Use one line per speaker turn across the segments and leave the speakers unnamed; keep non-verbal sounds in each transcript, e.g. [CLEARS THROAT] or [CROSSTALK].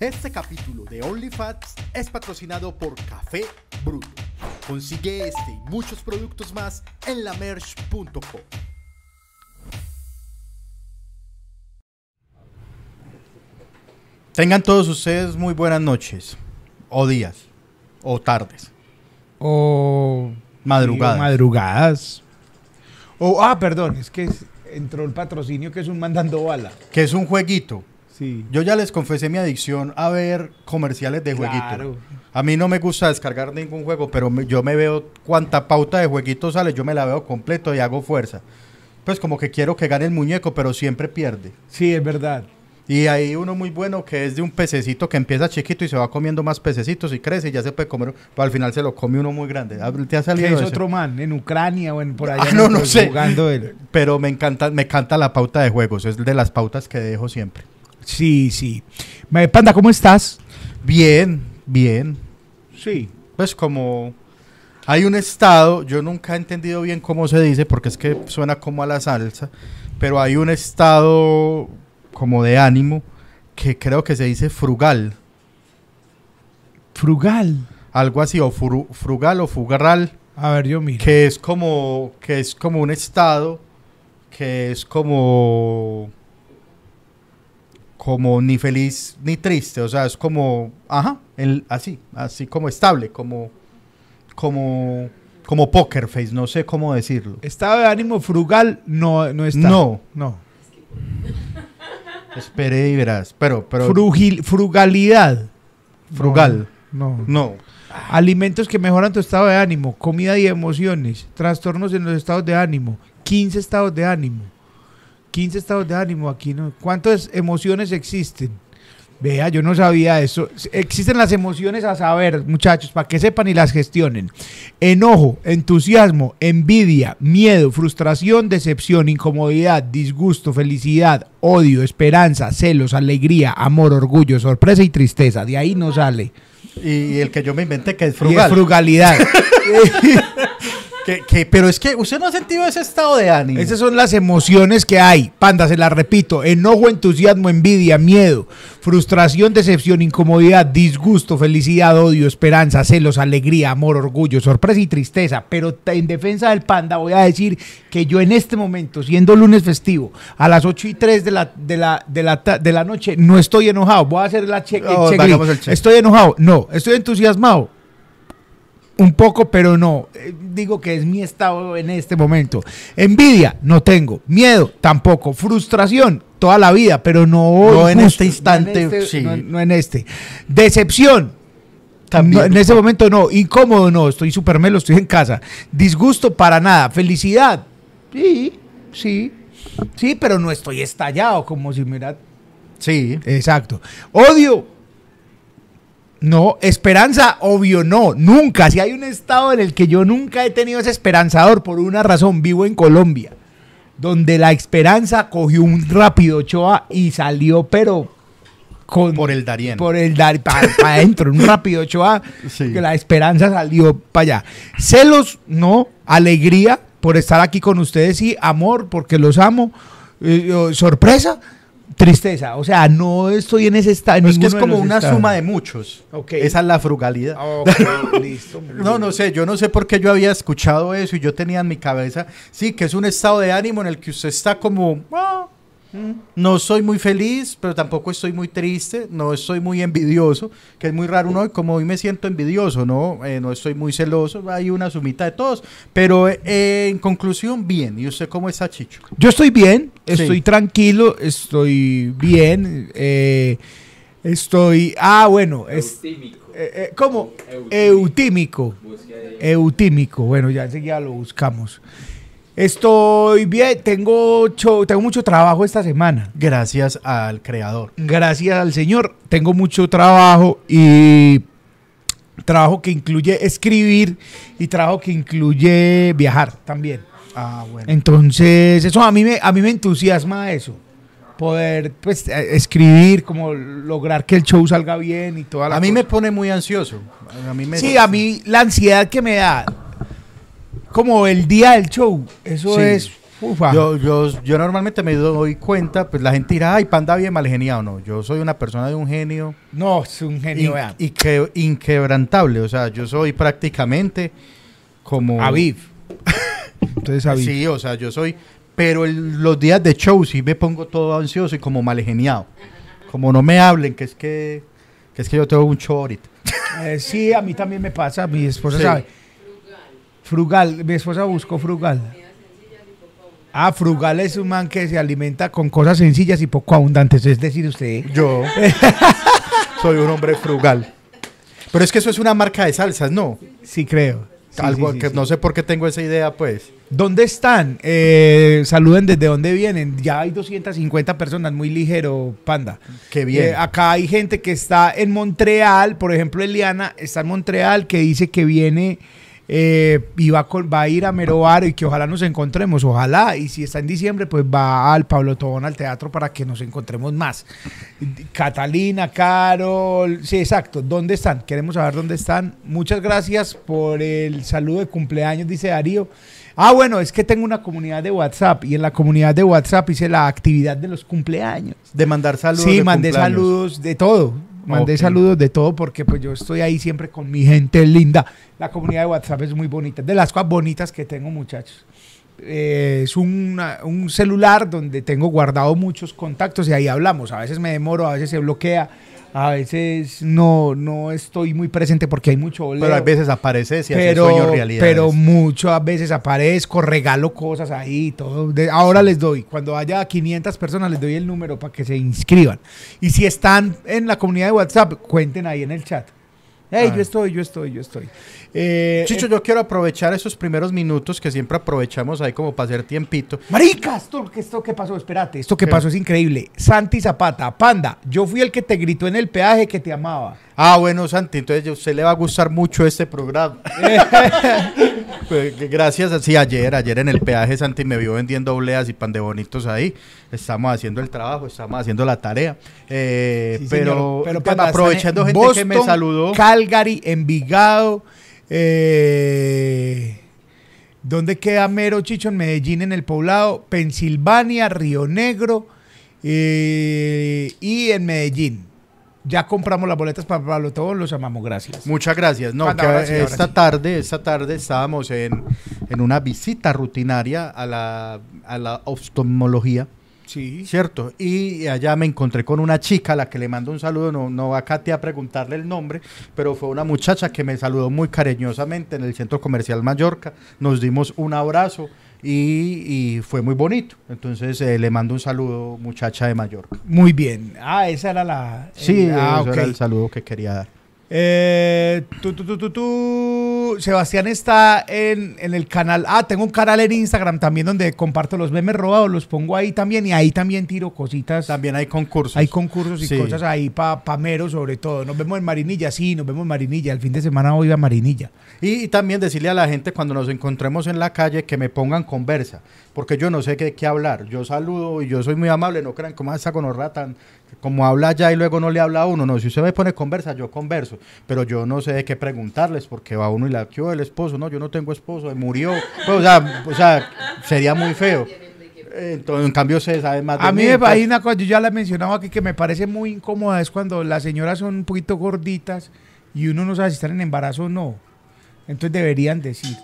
Este capítulo de OnlyFats es patrocinado por Café Bruto. Consigue este y muchos productos más en lamerch.com. Tengan todos ustedes muy buenas noches, o días, o tardes,
O
madrugadas.
digo, madrugadas. O, ah, perdón, es que es- entró el patrocinio que es un mandando bala.
que es un jueguito.
Sí.
Yo ya les confesé mi adicción a ver comerciales de jueguito.
Claro.
A mí no me gusta descargar ningún juego, pero me- yo me veo cuánta pauta de jueguito sale, yo me la veo completo y hago fuerza. Pues como que quiero que gane el muñeco, pero siempre pierde.
Sí, es verdad.
Y hay uno muy bueno que es de un pececito que empieza chiquito y se va comiendo más pececitos y crece y ya se puede comer, pero al final se lo come uno muy grande. Ah, ¿Te ha salido
es otro man, en Ucrania o en por allá.
Ah, no,
en
no
otro-
sé.
Jugando él.
Pero me encanta, me encanta la pauta de juegos, es de las pautas que dejo siempre.
Sí, sí. Me- Panda, ¿cómo estás?
Bien, bien.
Sí.
Pues como hay un estado, yo nunca he entendido bien cómo se dice, porque es que suena como a la salsa, pero hay un estado como de ánimo que creo que se dice frugal,
Frugal.
algo así, o fru- frugal o fugarral,
A ver, yo miro.
que es como, que es como un estado que es como como ni feliz ni triste, o sea, es como, ajá, el, así, así como estable, como, como, como poker face, no sé cómo decirlo.
Estado de ánimo frugal no, no está.
No.
No.
Espere y verás, pero, pero,
Frugil- frugalidad.
frugal,
No.
no.
Alimentos que mejoran tu estado de ánimo, comida y emociones, trastornos en los estados de ánimo, 15 estados de ánimo. 15 estados de ánimo aquí, ¿no? ¿Cuántas emociones existen? Vea, yo no sabía eso. Existen las emociones a saber, muchachos, para que sepan y las gestionen. Enojo, entusiasmo, envidia, miedo, frustración, decepción, incomodidad, disgusto, felicidad, odio, esperanza, celos, alegría, amor, orgullo, sorpresa y tristeza. De ahí no sale.
Y, el que yo me inventé que es
Y
frugal.
es frugalidad. [LAUGHS] [LAUGHS]
Que- que- pero es que usted no ha sentido ese estado de ánimo.
Esas son las emociones que hay. Panda, se las repito. Enojo, entusiasmo, envidia, miedo, frustración, decepción, incomodidad, disgusto, felicidad, odio, esperanza, celos, alegría, amor, orgullo, sorpresa y tristeza. Pero en defensa del panda voy a decir que yo en este momento, siendo lunes festivo, a las 8 y 3 de la, de la, de la, de la noche, no estoy enojado. Voy a hacer la check. Estoy enojado. No, estoy entusiasmado. Un poco, pero no. Eh, Digo que es mi estado en este momento. Envidia, no tengo. Miedo, tampoco. Frustración, toda la vida, pero no hoy,
No en
justo.
este instante,
No en este,
sí.
no- no en este. Decepción.
También.
No, en ese momento no. Incómodo no. Estoy súper melo, estoy en casa. Disgusto para nada. Felicidad. Sí, sí. Sí, pero no estoy estallado como si mira.
Sí.
Exacto. Odio. No, esperanza, obvio no, nunca. Si hay un estado en el que yo nunca he tenido ese esperanzador por una razón, vivo en Colombia, donde la esperanza cogió un rápido Ochoa y salió, pero con
Por el Darien.
por el dar para adentro, un rápido Ochoa, [LAUGHS]
Sí.
que la esperanza salió para allá. Celos, no, alegría por estar aquí con ustedes, sí, amor, porque los amo, eh, oh, sorpresa, tristeza. O sea, no estoy en ese estado.
No, es que es como una suma de muchos.
Ok.
Esa es la frugalidad. [LAUGHS]
Listo.
No, no sé, yo no sé por qué yo había escuchado eso y yo tenía en mi cabeza, sí, que es un estado de ánimo en el que usted está como, "Ah, no soy muy feliz, pero tampoco estoy muy triste, no estoy muy envidioso, que es muy raro uno, como hoy me siento envidioso, ¿no? Eh, no estoy muy celoso, hay una sumita de todos, pero eh, en conclusión, bien. ¿Y usted cómo está, Chicho?
Yo estoy bien,
Sí.
estoy tranquilo, estoy bien. eh, estoy. Ah, bueno. Es,
Eutímico.
eh, eh, ¿Cómo?
Eutímico.
Eutímico. Eutímico. Bueno, ya enseguida lo buscamos. Estoy bien, tengo, cho- tengo mucho trabajo esta semana.
Gracias al creador.
Gracias al Señor, tengo mucho trabajo y trabajo que incluye escribir y trabajo que incluye viajar también.
Ah, bueno.
Entonces, eso a mí me, a mí me entusiasma eso. Poder pues, eh, escribir, como lograr que el show salga bien y toda la
A mí
cosa.
me pone muy ansioso. A mí me
Sí, a mí la ansiedad que me da, como el día del show, eso
Sí.
es Ufa.
Yo, yo, yo normalmente me doy cuenta, pues la gente dirá, ay, panda bien mal geniado. No, yo soy una persona de un genio
No, es un genio,
in-
vean.
inque- inquebrantable. O sea, yo soy prácticamente como...
Aviv. [LAUGHS] Entonces, Aviv.
Sí, o sea, yo soy... Pero el- los días de show sí me pongo todo ansioso y como mal geniado. Como no me hablen, que es que, que es que yo tengo un show ahorita.
Eh, sí, a mí también me pasa, mi esposa
Sí.
sabe. Frugal, mi esposa buscó frugal. Ah, frugal es un man que se alimenta con cosas sencillas y poco abundantes, es decir, usted.
Yo [LAUGHS] soy un hombre frugal. Pero es que eso es una marca de salsas, ¿no?
Sí, creo. Sí,
Algo
sí, sí,
que no sé por qué tengo esa idea, pues.
¿Dónde están? Eh, saluden desde dónde vienen. Ya hay 250 personas, muy ligero, panda.
Qué bien.
Eh, acá hay gente que está en Montreal, por ejemplo, Eliana está en Montreal, que dice que viene eh, y va, con- va a ir a Meroaro y que ojalá nos encontremos, ojalá. Y si está en diciembre, pues va al Pablo Tobón al teatro para que nos encontremos más. Catalina, Carol, sí, exacto. ¿Dónde están? Queremos saber dónde están. Muchas gracias por el saludo de cumpleaños, dice Darío. Ah, bueno, es que tengo una comunidad de WhatsApp y en la comunidad de WhatsApp hice la actividad de los cumpleaños.
de mandar saludos.
Sí,
de
mandé
cumpleaños.
saludos de todo. Mandé saludos de todo porque pues yo estoy ahí siempre con mi gente linda. La comunidad de WhatsApp es muy bonita. De las cosas bonitas que tengo, muchachos. Eh, es una- un celular donde tengo guardado muchos contactos y ahí hablamos. A veces me demoro, a veces se bloquea, a veces no, no estoy muy presente porque hay mucho
Pero a veces apareces y haces
pero,
sueños realidad.
pero muchas veces aparezco, regalo cosas ahí, todo. De- ahora les doy, cuando haya 500 personas, les doy el número para que se inscriban. Y si están en la comunidad de WhatsApp, cuenten ahí en el chat. Hey,
Ah.
yo estoy, yo estoy, yo estoy. Eh,
Chicho, yo quiero aprovechar esos primeros minutos que siempre aprovechamos ahí como para hacer tiempito.
Marica, esto, esto que pasó, espérate, esto que
¿Qué?
pasó es increíble. Santi Zapata, Panda, yo fui el que te gritó en el peaje que te amaba.
Ah, bueno, Santi, entonces a usted le va a gustar mucho este programa. [LAUGHS] Pues, gracias, sí, ayer, ayer en el peaje Santi me vio vendiendo obleas y pan de bonitos ahí. Estamos haciendo el trabajo, estamos haciendo la tarea. Eh,
Sí,
pero
señor.
pues,
Panda,
aprovechando gente que me saludó.
Calgary, Envigado. Eh, ¿Dónde queda Mero Chicho? En Medellín, en el poblado. Pensilvania, Río Negro eh, y en Medellín. Ya compramos las boletas para Pablo Tobón, los amamos, gracias.
Muchas gracias. No,
Panda,
que
ahora sí, ahora
esta
sí.
tarde, esta tarde estábamos en, en una visita rutinaria a la, a la oftalmología.
Sí.
Cierto, y allá me encontré con una chica a la que le mando un saludo, no, no va a preguntarle el nombre, pero fue una muchacha que me saludó muy cariñosamente en el Centro Comercial Mallorca, nos dimos un abrazo y, y fue muy bonito, entonces eh, le mando un saludo muchacha de Mallorca.
Muy bien. Ah, esa era la.
Sí,
el- ah,
ese
ok.
era el saludo que quería dar.
Eh, tú, tú, tú. Sebastián está en, en el canal. Ah, tengo un canal en Instagram también donde comparto los memes robados, los pongo ahí también y ahí también tiro cositas.
También hay concursos.
Hay concursos y
Sí.
cosas ahí para pa mero sobre todo. Nos vemos en Marinilla, sí, nos vemos en Marinilla. El fin de semana voy a Marinilla.
Y, y también decirle a la gente cuando nos encontremos en la calle que me pongan conversa, porque yo no sé qué, qué hablar. Yo saludo y yo soy muy amable, no crean como esa conorra tan como habla ya y luego no le habla a uno. No, si usted me pone conversa, yo converso, pero yo no sé de qué preguntarles, porque va uno y la ¿qué el esposo, no, yo no tengo esposo, murió. Pues, o, sea, o sea, sería muy feo. Entonces, en cambio, se sabe más de
A mí
mí,
me
entonces-
hay una cosa, yo ya la aquí, que me parece muy incómoda, es cuando las señoras son un poquito gorditas y uno no sabe si están en embarazo o no. Entonces deberían decir.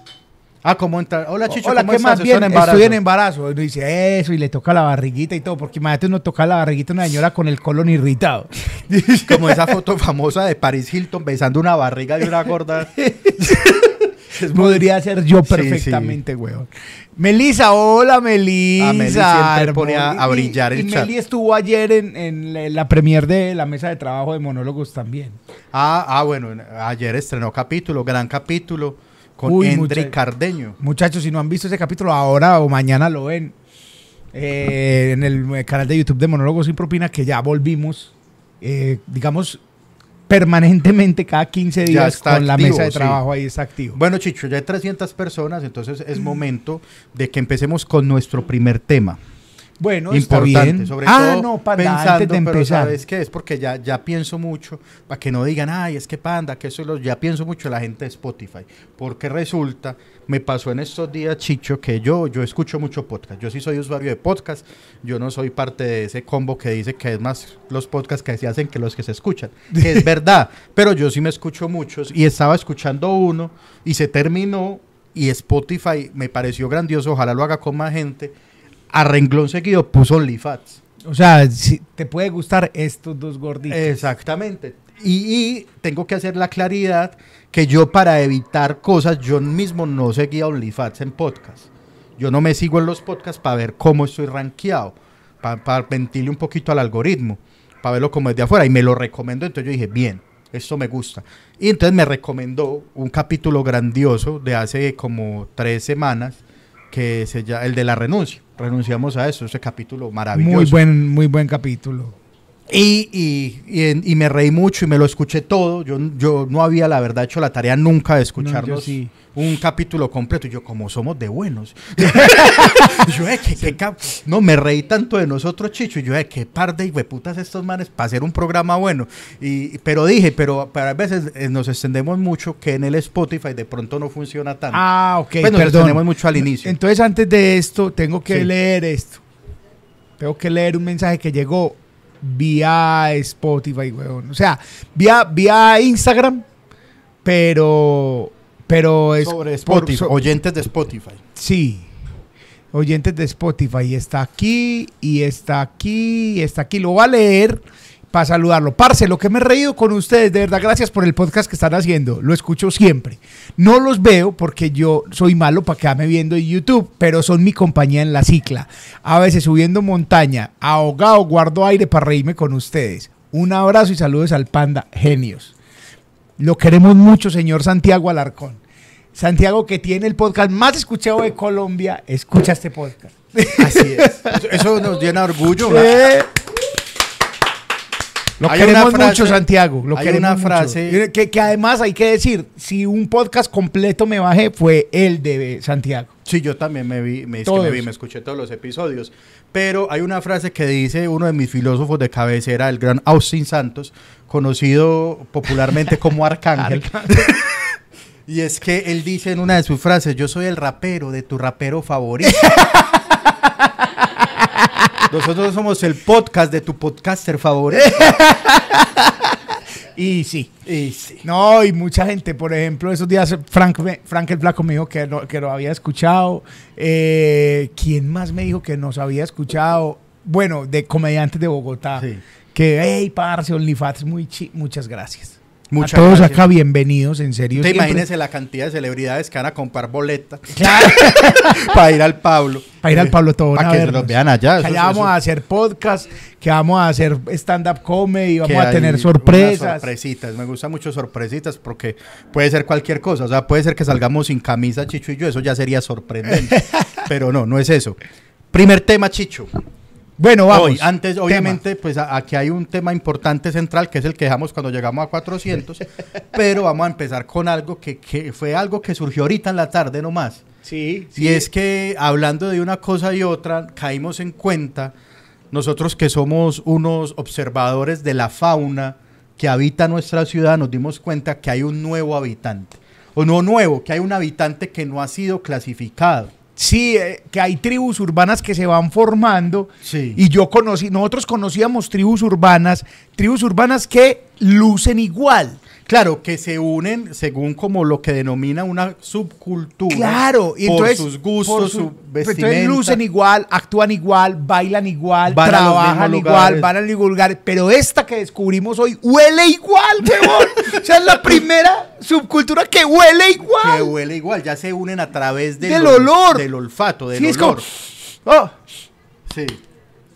Ah, ¿cómo entrar? Hola, Chicho,
Hola,
¿cómo
¿qué
estás?
más bien?
embarazo.
Estoy en embarazo. Uno dice eso y le toca la barriguita y todo, porque imagínate uno toca la barriguita a una señora con el colon irritado. [LAUGHS]
Como esa foto famosa de Paris Hilton besando una barriga de una gorda. [LAUGHS]
Podría ser yo
Sí,
perfectamente, weón. Melisa, hola Melisa.
Ah, Meli siempre pone a- a brillar el
y, y
chat.
Meli estuvo ayer en, la premier de la mesa de trabajo de monólogos también.
Ah, ah, bueno, ayer estrenó capítulo, gran capítulo, con
Uy,
Endre Cardeño.
Muchachos, si no han visto ese capítulo ahora o mañana lo ven eh, en el eh, canal de YouTube de Monólogos sin Propina, que ya volvimos, eh, digamos, permanentemente cada 15
Ya
días con la mesa de
sí.
trabajo ahí está activo.
Bueno, Chicho, ya hay 300 personas, entonces es momento de que empecemos con nuestro primer tema.
Bueno, está
importante,
bien.
sobre
ah,
todo
no, Panda,
pensando,
antes de
pero. ¿sabes qué? Es porque ya, ya pienso mucho, para que no digan, ay, es que Panda, que eso es lo... Ya pienso mucho la gente de Spotify, porque resulta, me pasó en estos días, Chicho, que yo, yo escucho mucho podcast, yo sí soy usuario de podcast, yo no soy parte de ese combo que dice que es más los podcasts que se hacen que los que se escuchan, [LAUGHS] que es verdad, pero yo sí me escucho muchos y estaba escuchando uno y se terminó y Spotify me pareció grandioso, ojalá lo haga con más gente, a renglón seguido puso OnlyFans.
O sea, si te puede gustar estos dos gorditos.
Exactamente. Y, y tengo que hacer la claridad que yo para evitar cosas, yo mismo no seguía OnlyFans en podcast. Yo no me sigo en los podcasts para ver cómo estoy rankeado, para mentirle un poquito al algoritmo, para verlo como es de afuera. Y me lo recomendó, entonces yo dije, bien, esto me gusta. Y entonces me recomendó un capítulo grandioso de hace como tres semanas, que se llama el de la renuncia. Renunciamos a eso, ese capítulo maravilloso.
muy buen, muy buen capítulo.
Y, y, y, me reí mucho y me lo escuché todo. Yo, yo no había, la verdad, hecho la tarea nunca de escucharnos
sí.
un capítulo completo. Y yo, como somos de buenos. [LAUGHS] Yo, eh, que, que cap- no, me reí tanto de nosotros, Chicho. Y yo, eh, qué par de hueputas estos manes para hacer un programa bueno. Y, pero dije, pero, pero a veces eh, nos extendemos mucho que en el Spotify de pronto no funciona tanto.
Ah, ok,
Pues nos
perdón.
extendemos mucho al inicio.
Entonces, antes de esto, tengo que
Sí.
leer esto. Tengo que leer un mensaje que llegó vía Spotify, weón. O sea, vía, vía Instagram, pero... Pero es
Sobre
por-
Spotify,
so-
oyentes de Spotify.
Sí. Oyentes de Spotify. Y está aquí, y está aquí, y está aquí. Lo voy a leer para saludarlo. Parce, lo que me he reído con ustedes, de verdad, gracias por el podcast que están haciendo. Lo escucho siempre. No los veo porque yo soy malo para quedarme viendo en YouTube, pero son mi compañía en la cicla. A veces subiendo montaña, ahogado, guardo aire para reírme con ustedes. Un abrazo y saludos al panda, genios. Lo queremos mucho, señor Santiago Alarcón. Santiago, que tiene el podcast más escuchado de Colombia, escucha este podcast.
Así es. [LAUGHS] Eso, nos llena de orgullo.
Eh, Lo
Hay
queremos
frase-
mucho, Santiago. Lo
hay
queremos
una
mucho.
frase-
Que, que además hay que decir, si un podcast completo me bajé, fue el de Santiago.
Sí, yo también me vi, me, es que
Todos.
me vi, me escuché todos los episodios. Pero hay una frase que dice uno de mis filósofos de cabecera, el gran Austin Santos, conocido popularmente [LAUGHS] como Arcángel. y es que él dice en una de sus frases, yo soy el rapero de tu rapero favorito. [LAUGHS] Nosotros somos el podcast de tu podcaster favorito. [LAUGHS]
Y sí.
Y sí.
No, y mucha gente, por ejemplo, esos días Frank, Frank el Flaco me dijo que, no- que lo había escuchado. Eh, ¿Quién más me dijo que nos había escuchado? Bueno, de comediantes de Bogotá.
Sí.
Que, hey, parce, OnlyFans, muy chi- muchas gracias.
Muchas
a todos
gracias.
acá, bienvenidos, en serio.
Te imagínese la cantidad de celebridades que van a comprar boletas
Claro, [LAUGHS]
para ir al Pablo.
para ir al Pablo Tobón
Para que se
vernos.
los vean allá.
Que allá vamos
eso-
a hacer podcast, que vamos a hacer stand-up comedy, vamos
que
a tener sorpresas.
sorpresitas. Me gusta mucho sorpresitas porque puede ser cualquier cosa. O sea, puede ser que salgamos sin camisa, Chicho y yo. Eso ya sería sorprendente. [LAUGHS] Pero no, no es eso. Primer tema, Chicho.
Bueno, vamos.
Hoy, antes,
Tema.
obviamente, pues a- aquí hay un tema importante central que es el que dejamos cuando llegamos a 400. [LAUGHS] pero vamos a empezar con algo que, que fue algo que surgió ahorita en la tarde nomás.
Sí,
Y es que hablando de una cosa y otra, caímos en cuenta, nosotros que somos unos observadores de la fauna que habita nuestra ciudad, nos dimos cuenta que hay un nuevo habitante. O no nuevo, que hay un habitante que no ha sido clasificado.
Sí, eh, que hay tribus urbanas que se van formando.
Sí.
Y yo conocí, nosotros conocíamos tribus urbanas, tribus urbanas que lucen igual.
Claro, que se unen según como lo que denomina una subcultura.
Claro, y
por
entonces
sus gustos,
por
su,
Entonces
vestimenta.
lucen igual, actúan igual, bailan igual,
Van
trabajan igual,
lugares.
van a los mismos lugares. Pero esta que descubrimos hoy huele igual, [LAUGHS] o sea, es la primera subcultura que huele igual.
que huele igual, ya se unen a través del,
Del
ol-
olor.
del olfato, del
Sí, es como-
olor.
Oh,
Sí.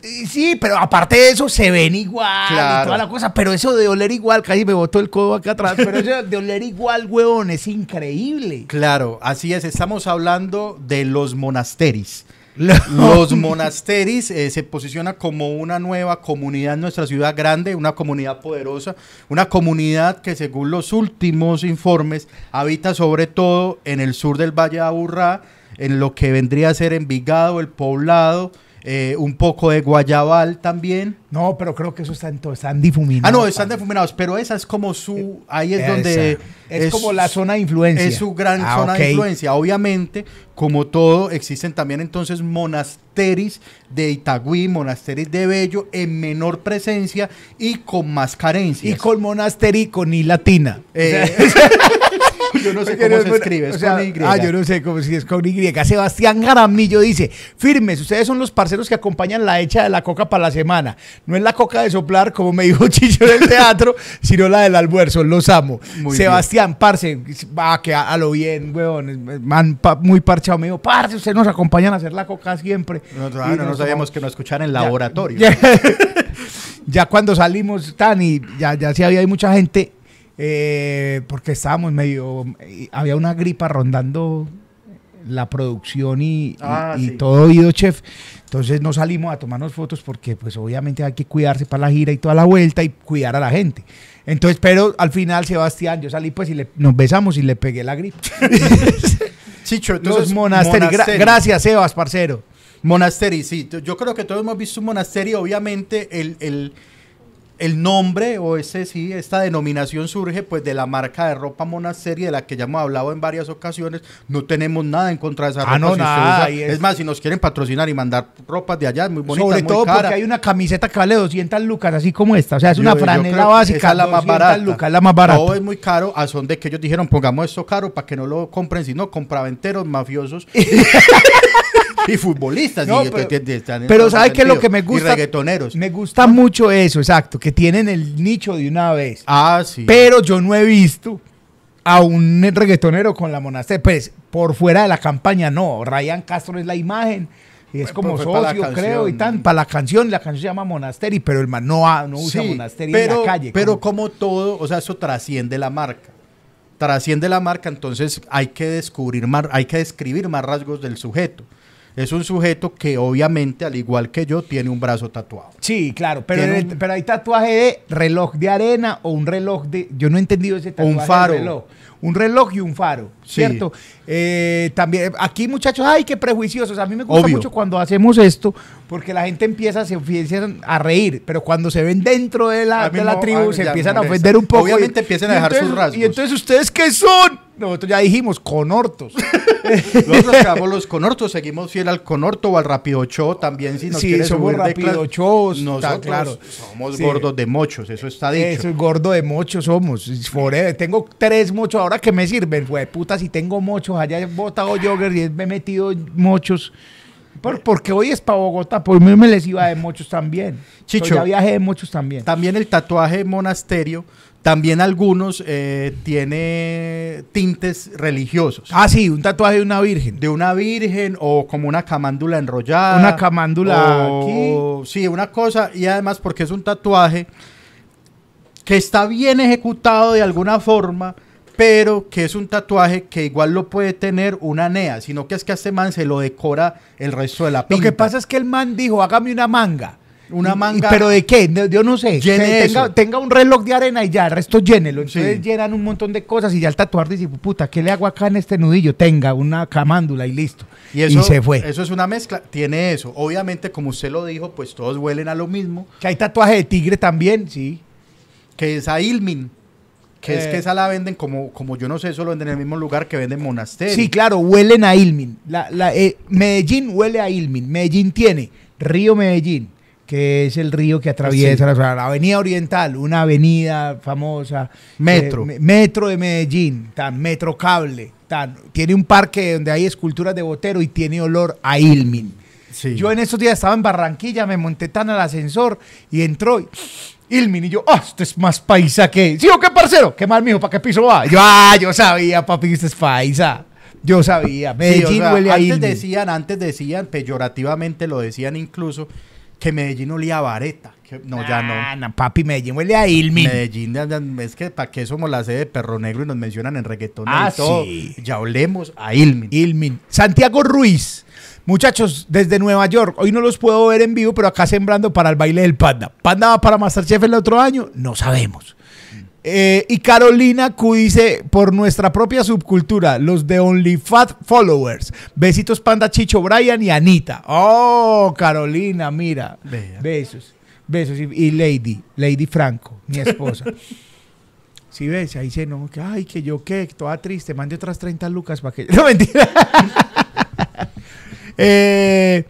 Y Sí, pero aparte de eso se ven igual y
Claro.
toda la cosa, pero eso de oler igual, casi me botó el codo acá atrás, pero eso de oler igual, huevón, es increíble.
Claro, así es. Estamos hablando de los monasteris. Los [LAUGHS] monasteris eh, se posiciona como una nueva comunidad en nuestra ciudad grande, una comunidad poderosa, una comunidad que según los últimos informes habita sobre todo en el sur del Valle de Aburrá, en lo que vendría a ser Envigado, el Poblado, eh, un poco de guayabal también.
No, pero creo que eso está en todo, están difuminados.
Ah, no, están difuminados, pero esa es como su, ahí es
Esa.
donde...
Es como la zona de influencia.
Es su gran
Ah,
zona de influencia. Obviamente, como todo, existen también entonces monasteris de Itagüí, monasteris de Bello, en menor presencia y con más carencias.
Y con monasteri con I latina.
Eh, [LAUGHS] [LAUGHS] yo no sé
Porque
cómo
no
se
es-
escribe, es
o sea,
con Y.
Ah, yo no sé cómo si es con Y. Sebastián Jaramillo dice, firmes, ustedes son los parceros que acompañan la hecha de la coca para la semana. No es la coca de soplar, como me dijo [LAUGHS] Chicho del teatro, sino la del almuerzo. Los amo.
Muy
Sebastián, parce, va que a, a lo bien, weón. Man, pa- muy parchado. Me dijo, parce, ustedes nos acompañan a hacer la coca siempre.
Nosotros, no, no
nos
sabíamos que nos escucharan en laboratorio.
Ya, [LAUGHS] ya cuando salimos, tan y ya, ya sí había mucha gente, eh, porque estábamos medio. y había una gripa rondando la producción y, y-
Ah,
y
sí.
todo oído, chef. Entonces no salimos a tomarnos fotos porque, pues, obviamente hay que cuidarse para la gira y toda la vuelta y cuidar a la gente. Entonces, pero al final, Sebastián, yo salí, pues, y le, nos besamos y le pegué la gripa. [LAUGHS]
Chicho, entonces,
Los. Gra- gracias, Sebas, parcero.
Monasterio, sí. Yo creo que todos hemos visto un monasterio. Obviamente, el, el- el nombre o ese sí, esta denominación surge pues de la marca de ropa monasterio de la que ya hemos hablado en varias ocasiones. No tenemos nada en contra de esa ropa.
Ah, no,
si
nada,
es...
es-
más, si nos quieren patrocinar y mandar ropas de allá, es muy bonita,
Sobre
muy
todo
cara.
porque hay una camiseta que vale 200 lucas, así como esta. O sea, es
Yo-
una franela básica.
Esa es la más
200
barata.
lucas, es la más barata.
Todo es muy caro, a son de que ellos dijeron, pongamos esto caro para que no lo compren, sino compraventeros, mafiosos [LAUGHS] [LAUGHS] y futbolistas.
No,
y-
pero-
están
Pero
todo
¿sabe qué es lo que me
Y
gusta?
reggaetoneros.
Me gusta mucho eso, exacto, que tienen el nicho de una vez.
Ah, sí.
Pero yo no he visto a un reggaetonero con la monasterio. Pues por fuera de la campaña, no. Ryan Castro es la imagen. Y es
Pues,
como
la
socio,
canción.
creo, y tan. Para la canción, la canción se llama Monasteri, pero el man no, ha- no usa
Sí,
Monasteri
pero,
en la calle.
Pero
como-
como todo, o sea, eso trasciende la marca. Trasciende la marca, entonces hay que descubrir más, hay que describir más rasgos del sujeto. Es un sujeto que obviamente, al igual que yo, tiene un brazo tatuado.
Sí, claro, pero, el-
un-
pero hay tatuaje de reloj de arena o un reloj de... Yo no he entendido ese tatuaje.
un
de
faro.
reloj. Un reloj y un faro,
Sí.
¿cierto? Eh, también, aquí muchachos, ay, qué prejuiciosos. A mí me gusta
Obvio.
mucho cuando hacemos esto, porque la gente empieza, se empiezan a reír, pero cuando se ven dentro de la, de la tribu, se empiezan a ofender un poco.
Obviamente
y-
empiezan a dejar sus rasgos.
Y entonces, ¿ustedes qué son? Nosotros ya dijimos, conortos. [LAUGHS]
Nosotros quedamos los conortos, seguimos fiel al conorto o al rapido show también si nos
Sí, somos Rapido. Shows, está
Nosotros
claro.
somos
Sí.
gordos de mochos, eso está dicho.
Eso es gordo de mochos somos. Forever. Tengo tres mochos ahora que me sirven. Fue puta, si tengo mochos. Allá he botado jogger y me he metido mochos. Por- porque hoy es para Bogotá. Por mí me les iba de mochos también.
Chicho.
Yo ya viajé de mochos también.
También el tatuaje monasterio, también algunos eh, tiene tintes religiosos.
Ah, sí, un tatuaje de una virgen.
De una virgen o como una camándula enrollada.
Una camándula
o- Sí, una cosa. Y además porque es un tatuaje que está bien ejecutado de alguna forma, pero que es un tatuaje que igual lo puede tener una NEA, sino que es que a este man se lo decora el resto de la
Lo
pinta.
que pasa es que el man dijo, hágame una manga.
Una
Y-
manga-
¿Pero de qué? No, Yo no sé.
Llene
tenga, tenga un reloj de arena y ya, el resto llénelo. Entonces
Sí.
llenan un montón de cosas y ya el tatuador dice, puta, ¿qué le hago acá en este nudillo? Tenga una camándula y listo.
Y, eso,
se fue.
Eso es una mezcla, tiene eso. Obviamente, como usted lo dijo, pues todos huelen a lo mismo,
Que hay tatuaje de tigre también, sí.
que es a Ilmin. Que es
Eh.
que esa la venden como, como yo no sé, eso lo venden en el mismo lugar que venden monasterio.
Sí, claro, huelen a Ilmin. La, la, eh, Medellín huele a Ilmin. Medellín tiene Río Medellín, que es el río que atraviesa la, la avenida oriental, una avenida famosa.
Metro.
Eh, me- metro de Medellín, tan, Metro Cable. Tan, tiene un parque donde hay esculturas de Botero y tiene olor a Ilmin.
Sí.
Yo en estos días estaba en Barranquilla, me monté tan al ascensor y entró y, Ilmin y yo, ah, esto es más paisa que... ¿Sí o qué, parcero? ¿Qué mal, mijo? ¿Para qué piso va? Yo, ah, yo sabía, papi, esto es paisa. Yo sabía. Medellín
o sea,
huele a
antes decían, antes decían, peyorativamente lo decían incluso, que Medellín olía a vareta. Que- no, ya
Ah,
no.
papi, Medellín huele a Ilmin.
Medellín, es que para qué somos la sede de Perro Negro y nos mencionan en reggaetón
Ah,
y todo.
sí.
Ya olemos a Ilmin.
Ilmin. Santiago Ruiz. Muchachos, desde Nueva York, hoy no los puedo ver en vivo, pero acá sembrando para el baile del Panda. ¿Panda va para Masterchef el otro año? No sabemos. Eh, y Carolina Q dice, por nuestra propia subcultura, los de OnlyFat Followers. Besitos Panda Chicho Brian y Anita. Oh, Carolina, mira. Besos. Besos. Y, y Lady, Lady Franco, mi esposa. [LAUGHS] Si ves, ahí se no, que ay, que yo qué, toda triste, mande otras 30 lucas para que. [LAUGHS] No, mentira. Eh,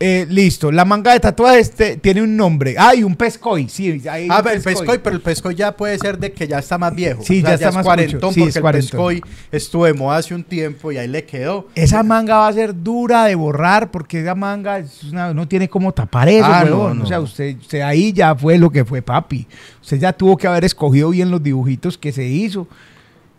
eh, listo, la manga de tatuajes te- tiene un nombre. Ay, un pescoy, sí. hay
Ah, el pescoy, pero el pescoy ya puede ser de que ya está más viejo.
Sí, ya está
es
más
cuarentón.
Sí,
porque
es
el pescoy estuvo de moda hace un tiempo y ahí le quedó.
Esa manga va a ser dura de borrar porque esa manga es una- no tiene como tapar eso,
Ah, no, no.
O sea, usted, usted ahí ya fue lo que fue papi. Usted ya tuvo que haber escogido bien los dibujitos que se hizo.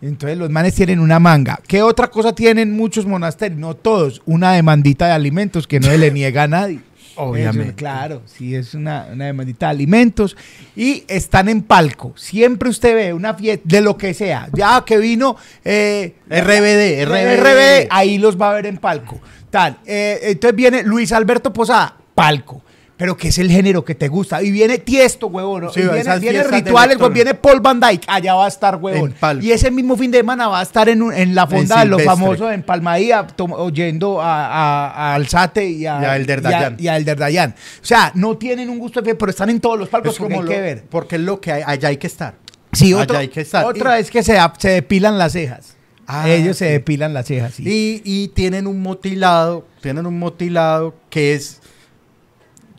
Entonces los manes tienen una manga. ¿Qué otra cosa tienen muchos monasterios? No todos. Una demandita de alimentos que no se le niega a nadie. [LAUGHS]
Obviamente.
Eso, claro, sí, es una, una demandita de alimentos. Y están en palco. Siempre usted ve una fiesta, de lo que sea. Ya que vino eh,
RBD, RBD.
RBD, ahí los va a ver en palco. Tal. eh, entonces viene Luis Alberto Posada, palco. Pero que es el género que te gusta. Y viene Tiesto, huevón. y viene, viene rituales, viene Paul Van Dyke, allá va a estar, huevón. Y ese mismo fin de semana va a estar en, un- en la fonda de los famosos en Palmadía, tom- oyendo a, a- a Alzate y a,
Y a Elder
y a-
Dayan.
y a Elder Dayan. O sea, no tienen un gusto de fiesta, pero están en todos los palcos
como
hay
lo-
que ver.
Porque es lo que hay, allá hay que estar.
Sí,
Allá hay que estar.
otra
Y-
es que se, se depilan las cejas.
Ah,
Ellos se depilan las cejas, sí.
Y, y tienen un motilado, tienen un motilado que es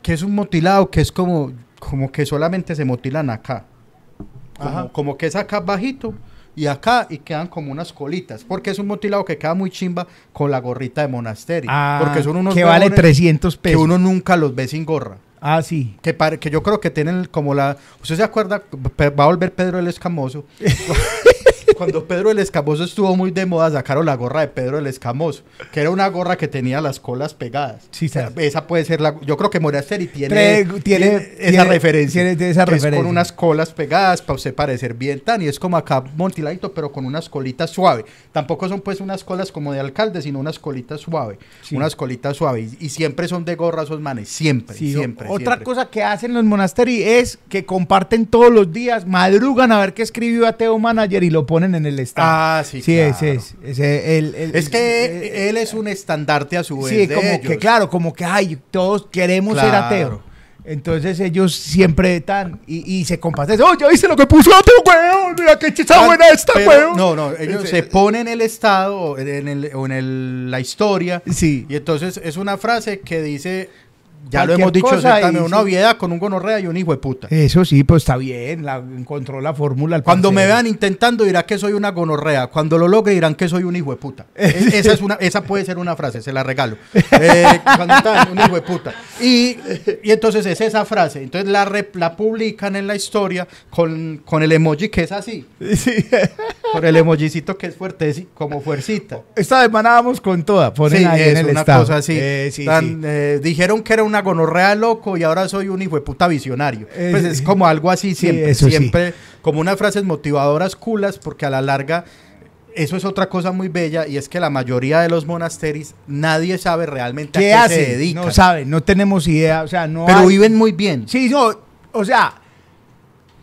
que es un motilado que es como, como que solamente se motilan acá. Como,
Ajá.
como que es acá bajito y acá y quedan como unas colitas. Porque es un motilado que queda muy chimba con la gorrita de monasterio.
Ah,
porque son unos
que vale
huevones
300
que
pesos.
uno nunca los ve sin gorra.
Ah, sí.
Que, pare- que yo creo que tienen como la... ¿Usted se acuerda? Va a volver Pedro el Escamoso. [LAUGHS] Cuando Pedro el Escamoso estuvo muy de moda, sacaron la gorra de Pedro el Escamoso, que era una gorra que tenía las colas pegadas.
Sí,
O sea, esa puede ser la... Yo creo que Monasteri tiene,
Tre- tiene-
esa
tiene-
referencia.
tiene esa
que es
referencia.
con unas colas pegadas para usted parecer bien tan. Y es como acá montiladito, pero con unas colitas suaves. Tampoco son pues unas colas como de alcalde, sino unas colitas suaves.
Sí.
Unas colitas suaves. Y, y siempre son de gorra esos manes. Siempre,
Sí,
siempre.
Otra
siempre.
cosa que hacen los monasterios es que comparten todos los días, madrugan a ver qué escribió Ateo Manager y lo ponen en el estado.
Ah, sí,
sí,
claro.
ese es. ese, el- el-
Es que
eh,
él es un estandarte a su vez
Sí,
de
como
ellos.
que claro, como que ay, todos queremos ser
Claro.
ateo. Entonces ellos siempre están y, y se comparten. ¡Oh, ya viste lo que puso ateo, weón! Mira qué chicha buena esta,
pero-
weón.
No, no, ellos se ponen el estado o en, el- o en el- la historia
Sí.
y entonces es una frase que dice, ya lo hemos dicho, una
sí.
obviedad con un gonorrea y un hijo de puta.
Eso sí, pues está bien, la, encontró la fórmula.
Cuando me vean intentando dirá que soy una gonorrea. Cuando lo logre dirán que soy un hijo de puta. Es- [LAUGHS] esa, es una, esa puede ser una frase, se la regalo. Eh, cuando están, un hijo de puta. Y, y entonces es esa frase. Entonces la, rep- la publican en la historia con, con el emoji que es así.
Sí.
Con el emojicito que es fuerte, como fuercita.
Esta semana vamos con toda, ponen
Sí,
ahí en
es
el
una
estado.
cosa así.
Eh, sí,
Tan,
sí.
eh, dijeron que era una gonorrea loco y ahora soy un hijo de puta visionario.
Eh,
pues es como algo así
Sí,
siempre,
sí.
siempre como unas frases motivadoras culas porque a la larga eso es otra cosa muy bella y es que la mayoría de los monasterios nadie sabe realmente
¿Qué
a qué se dedican.
No saben, no tenemos idea, o sea, no
pero
hay-
viven muy bien.
Sí, no, o sea,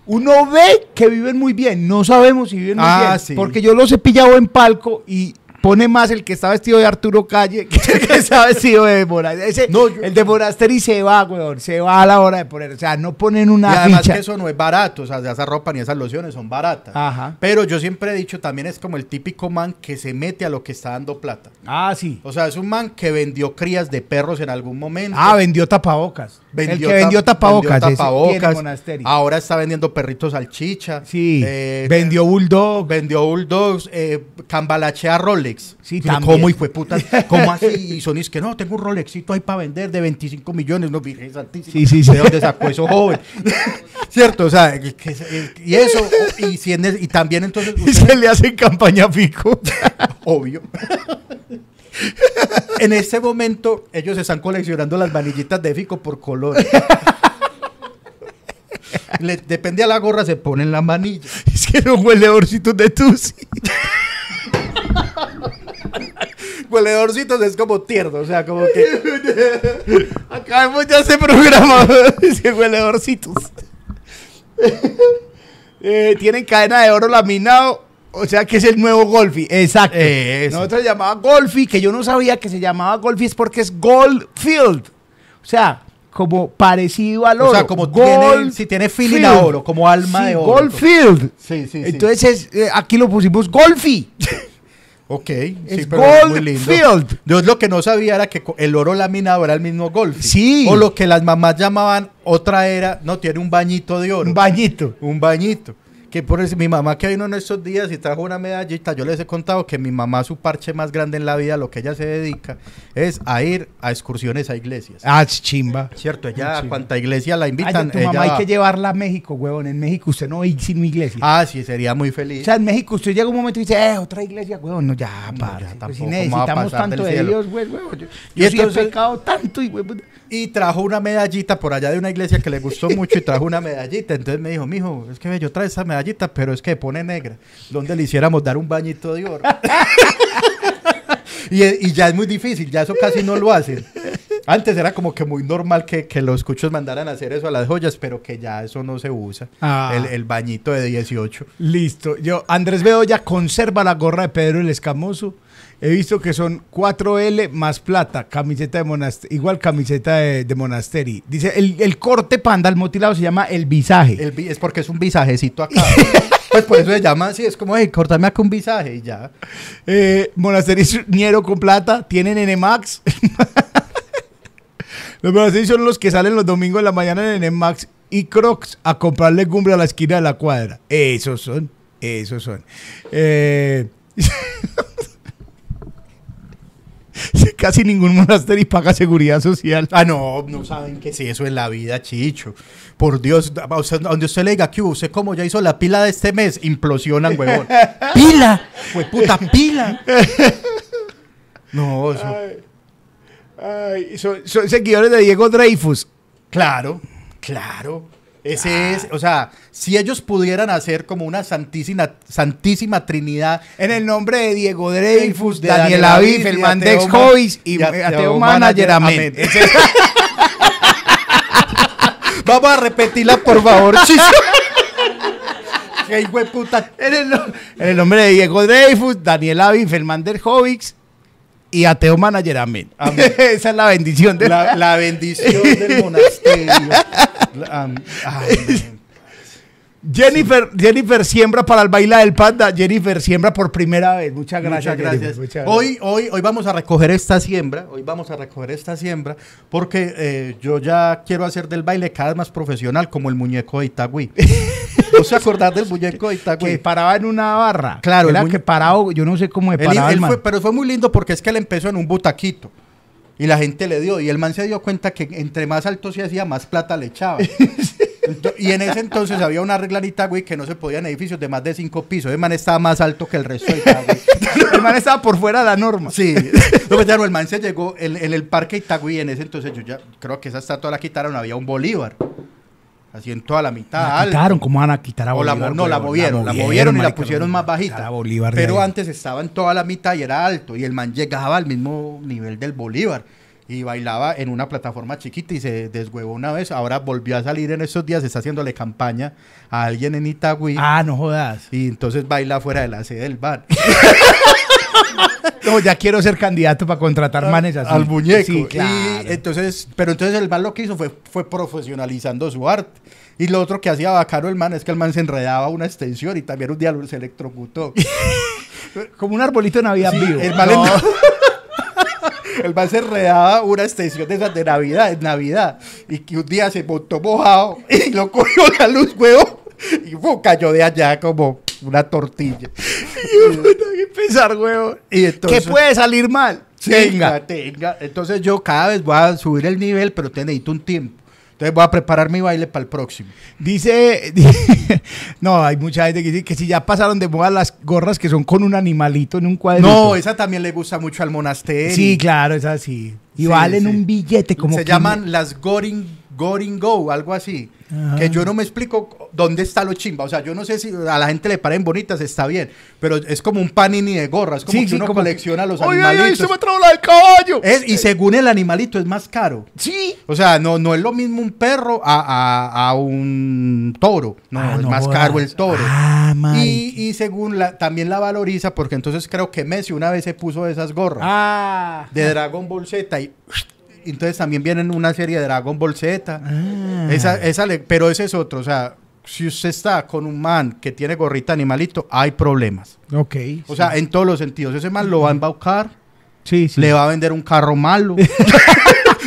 uno ve que viven muy bien, no sabemos si viven muy
Ah,
bien,
sí.
porque yo los he pillado en palco y pone más el que está vestido de Arturo Calle que el que está vestido de Monasterio. Ese,
No, yo-
el de Monasterio se va, weón, se va a la hora de poner, o sea, no ponen
Y
una
además
ficha.
que eso no es barato, o sea, esa ropa ni esas lociones son baratas.
Ajá.
Pero yo siempre he dicho, también es como el típico man que se mete a lo que está dando plata.
Ah, sí.
O sea, es un man que vendió crías de perros en algún momento.
Ah, vendió tapabocas. el que vendió tapabocas,
vendió tapabocas. Ahora está vendiendo perritos salchicha.
Sí,
Eh,
vendió Bulldog.
Vendió Bulldogs, eh, cambalachea Rolex.
Sí, también.
¿Cómo hijo de puta? ¿Cómo así? [LAUGHS] Y son es que no, tengo un Rolexito ahí para vender de 25 millones. No, Virgen Santísima.
Sí, sí, sí.
¿De dónde sacó eso joven? [LAUGHS] ¿Cierto? O sea, que- que- y eso, y, si en es- y también entonces, [LAUGHS]
Y se le hacen campaña a Pico.
obvio. en este momento, ellos están coleccionando las vanillitas de Fico por color. Le- depende a la gorra, se ponen la manilla.
es que no huele orcitos de Tusi.
Hueledorcitos es como tierno, o sea, como que.
Acabemos ya ese programa. Ese huele orcitos. Eh, tienen cadena de oro laminado. O sea que es el nuevo Golfi. Exacto.
Ese.
Nosotros llamaba Golfi, que yo no sabía que se llamaba Golfi, es porque es Goldfield. O sea, como parecido al oro.
O sea, como tiene, si tiene feeling a oro, como alma
Sí,
de oro.
Goldfield.
Sí, sí, sí.
Entonces es, eh, aquí lo pusimos Golfi. [LAUGHS]
Ok,
Es
sí, pero es muy lindo.
Goldfield.
Yo lo que no sabía era que el oro laminado era el mismo golf.
Sí.
O lo que las mamás llamaban otra era, no, tiene un bañito de oro.
Un bañito.
un bañito. Que por eso mi mamá que vino en estos días y trajo una medallita, yo les he contado que mi mamá su parche más grande en la vida, lo que ella se dedica, es a ir a excursiones a iglesias.
Ah, chimba.
Cierto, ella a cuanta iglesia la
Ay,
invitan,
tu
ella
mamá hay que llevarla a México, huevón. En México usted no ir sin iglesia.
Ah, sí, sería muy feliz.
O sea, en México usted llega un momento y dice, eh, otra iglesia, huevón. No, ya,
No, ya
pues si
tampoco, ¿cómo va a
necesitamos tanto de
cielo?
Dios, huevón. Yo,
Y
yo sí
entonces-
he pecado tanto y, huevón.
Y trajo una medallita por allá de una iglesia que le gustó mucho y trajo una medallita. Entonces me dijo, mijo, es que yo trae esa medallita, pero es que pone negra. Donde le hiciéramos dar un bañito de oro. [LAUGHS] y, y ya es muy difícil, ya eso casi no lo hacen. Antes era como que muy normal que, que los cuchos mandaran a hacer eso a las joyas, pero que ya eso no se usa.
Ah.
El, el bañito de 18.
Listo. Yo, Andrés Bedoya conserva la gorra de Pedro el Escamoso. He visto que son 4L más plata, camiseta de monasterio, igual camiseta de, de monasteri. Dice, el, el corte panda, el motilado se llama el visaje.
El es porque es un visajecito acá. [LAUGHS] pues por eso se llama así, es como, hey, cortame acá un visaje y ya.
Eh, Monasterio Niero con plata, tienen NMAX. [LAUGHS] los monasterios son los que salen los domingos en la mañana en NMAX y Crocs a comprar legumbre a la esquina de la cuadra. Esos son, esos son. Eh, [LAUGHS] [LAUGHS] Casi ningún monasterio paga seguridad social.
Ah, no, no saben qué es eso en la vida, Chicho. Por Dios, o sea, donde usted le diga que usted como ya hizo la pila de este mes, implosionan, huevón. [LAUGHS] ¡Pila! Fue puta pila. [LAUGHS] No, eso,
Ay, son, son seguidores de Diego Dreyfus.
claro, claro. Ese es, o sea, si ellos pudieran hacer como una santísima, santísima trinidad
En el nombre de Diego Dreyfus,
De
Daniel Aviv, el
y
Mandex y
Ateo Manager,
amén.
amén.
Ese es- [LAUGHS]
Vamos a repetirla, por favor. [LAUGHS] ¡Qué hijo de puta!
En el, nombre de Diego Dreyfus, Daniel Aviv, Felmander Hovics y Ateo Manager, amén.
Amén. [LAUGHS]
Esa es la bendición de
La, la bendición del monasterio.
Jennifer, Jennifer siembra para el baila del panda. Jennifer siembra por primera vez. Muchas gracias.
Muchas gracias. Hoy, hoy, hoy vamos a recoger esta siembra. Hoy vamos a recoger esta siembra porque eh, yo ya quiero hacer del baile cada vez más profesional como el muñeco de Itagüí. [LAUGHS] ¿No se acordar del muñeco de Itagüí?
Que paraba en una barra.
Claro,
Era que paraba, yo no sé cómo
Él-
paraba
él fue- pero fue muy lindo porque es que él empezó en un butaquito. Y la gente le dio. Y el man se dio cuenta que entre más alto se hacía, más plata le echaba. [LAUGHS] Y en ese entonces había una regla en Itagüí que no se podían edificios de más de cinco pisos. El man estaba más alto que el resto de Itagüí. [LAUGHS]
el man estaba por fuera de la norma.
Sí. [LAUGHS] No, pues ya no, el man se llegó en, en el parque Itagüí. En ese entonces yo ya creo que esa estatua la quitaron. Había un Bolívar. Así en toda la mitad.
La quitaron, ¿cómo van a quitar a
O la
Bolívar?
no, la movieron, la movieron y la pusieron más bajita.
Bolívar
Pero antes estaba en toda la mitad y era alto. Y el man llegaba al mismo nivel del Bolívar. Y bailaba en una plataforma chiquita y se deshuevó una vez. Ahora volvió a salir en estos días. Está haciéndole campaña a alguien en Itagüí.
Ah, no jodas.
Y entonces baila fuera de la sede del bar. [LAUGHS] [LAUGHS]
No, ya quiero ser candidato para contratar manes así.
al muñeco.
Sí, claro.
Y entonces, pero entonces el man lo que hizo fue, fue profesionalizando su arte. Y lo otro que hacía bacano el man es que el man se enredaba una extensión y también un día se electrocutó. [LAUGHS]
Como un arbolito de Navidad
Sí,
vivo.
el man
No. [LAUGHS]
El man se enredaba una extensión de esas de Navidad, en Navidad. Y que un día se montó mojado y lo cogió la luz, huevo. Y cayó de allá como una tortilla.
Que pensar, huevo.
Y entonces,
¿Qué puede salir mal?
Tenga, tenga. Entonces yo cada vez voy a subir el nivel, pero te necesito un tiempo. Entonces voy a preparar mi baile para el próximo. [LAUGHS]
Dice, no, hay mucha gente que dice que si ya pasaron de moda las gorras que son con un animalito en un cuadrito.
No, esa también le gusta mucho al monasterio.
Sí, claro, es así. Y
Sí,
valen
sí.
un billete como
Se
que-
llaman las Goring, Goring Go, algo así.
Ajá.
Que yo no me explico dónde está lo chimba. O sea, yo no sé si a la gente le paren bonitas, está bien. Pero es como un panini de gorras. Como
Sí,
que
sí,
uno
como-
colecciona los
¡Ay, ay, ay!
animalitos.
¡Se me trajo la del caballo!
Es- y según el animalito es más caro.
Sí.
O sea, no, no es lo mismo un perro a, a- a un toro. No,
Ah,
es
no
más caro el toro.
Ah,
y, y según la, también la valoriza, porque entonces creo que Messi una vez se puso esas gorras
Ah.
de Dragon Ball Z y entonces también vienen una serie de Dragon Ball Z.
Ah.
Esa, esa le- pero ese es otro, o sea, si usted está con un man que tiene gorrita animalito, hay problemas.
Ok.
O sea, en todos los sentidos. Ese man lo va a embaucar,
sí, sí.
le va a vender un carro malo. [LAUGHS]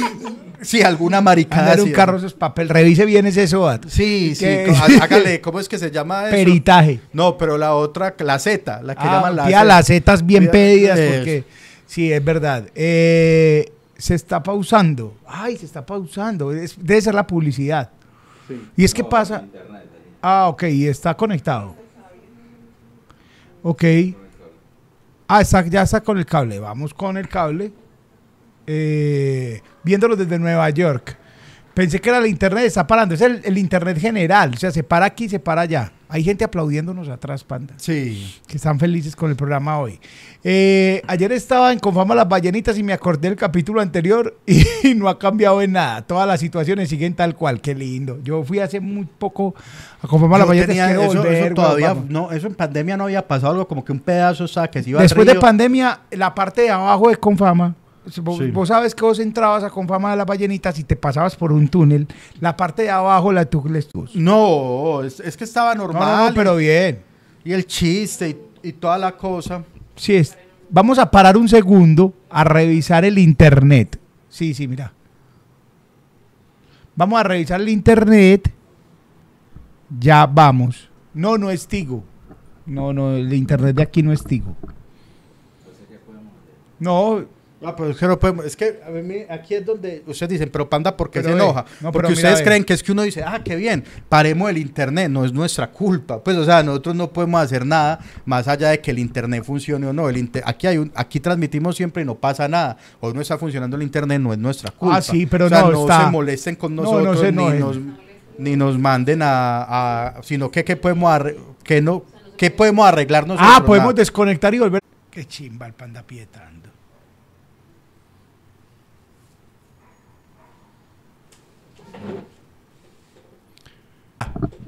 [LAUGHS] sí, alguna maricada.
Andar un carro, esos papel. Revise bien ese SOAT.
Sí, sí. Hágale, [LAUGHS] ¿cómo es que se llama eso?
Peritaje.
No, pero la otra, la Z, la que
Ah,
llaman la Z.
las zetas bien pedidas porque sí, es verdad. Eh, se está pausando. Ay, se está pausando. Es- debe ser la publicidad. Y es que pasa. Ah, ok, y está conectado. Ok. Ah, está- ya está con el cable. Vamos con el cable. Eh, viéndolo desde Nueva York. Pensé que era el internet, está parando. Es el, el internet general. O sea, se para aquí, se para allá. Hay gente aplaudiéndonos atrás, panda
Sí.
que están felices con el programa hoy. Eh, ayer estaba en Confama las Ballenitas y me acordé del capítulo anterior [LAUGHS] y, no ha cambiado en nada. Todas las situaciones siguen tal cual. Qué lindo. Yo fui hace muy poco a Confama las Ballenitas.
eso,
volver,
eso todavía, no, eso en pandemia no había pasado algo como que un pedazo, o sea, que se iba
Después de pandemia, la parte de abajo de Confama. Vos,
Sí.
vos sabes que vos entrabas a Confama de las Ballenitas y te pasabas por un túnel. La parte de abajo la tucles tú.
No, es, es que estaba
No,
normal.
no, pero bien.
y, el chiste y, y toda la cosa.
Sí, es. Vamos a parar un segundo a revisar el internet. Sí, sí, mira. Vamos a revisar el internet. Ya vamos. No, no es Tigo. No, no, el internet de aquí no es Tigo. No,
Ah, pero es que no podemos- es que a mí aquí es donde ustedes dicen, pero panda, ¿por qué
Pero
se
ve,
enoja?
no,
Porque ustedes
ve.
creen que es que uno dice, ah, qué bien, paremos el internet, no es nuestra culpa. Pues, o sea, nosotros no podemos hacer nada más allá de que el internet funcione o no. El inter- aquí hay un, aquí transmitimos siempre y no pasa nada. O no está funcionando el internet, no es nuestra culpa.
Ah, sí, pero
O sea,
no,
no
está-
se molesten con
No, no
nosotros
se
ni, nos, ni nos manden a, a- sino que qué podemos que no qué podemos arreglar nosotros.
ah, podemos
Nada.
desconectar y volver. Qué chimba el panda pietando.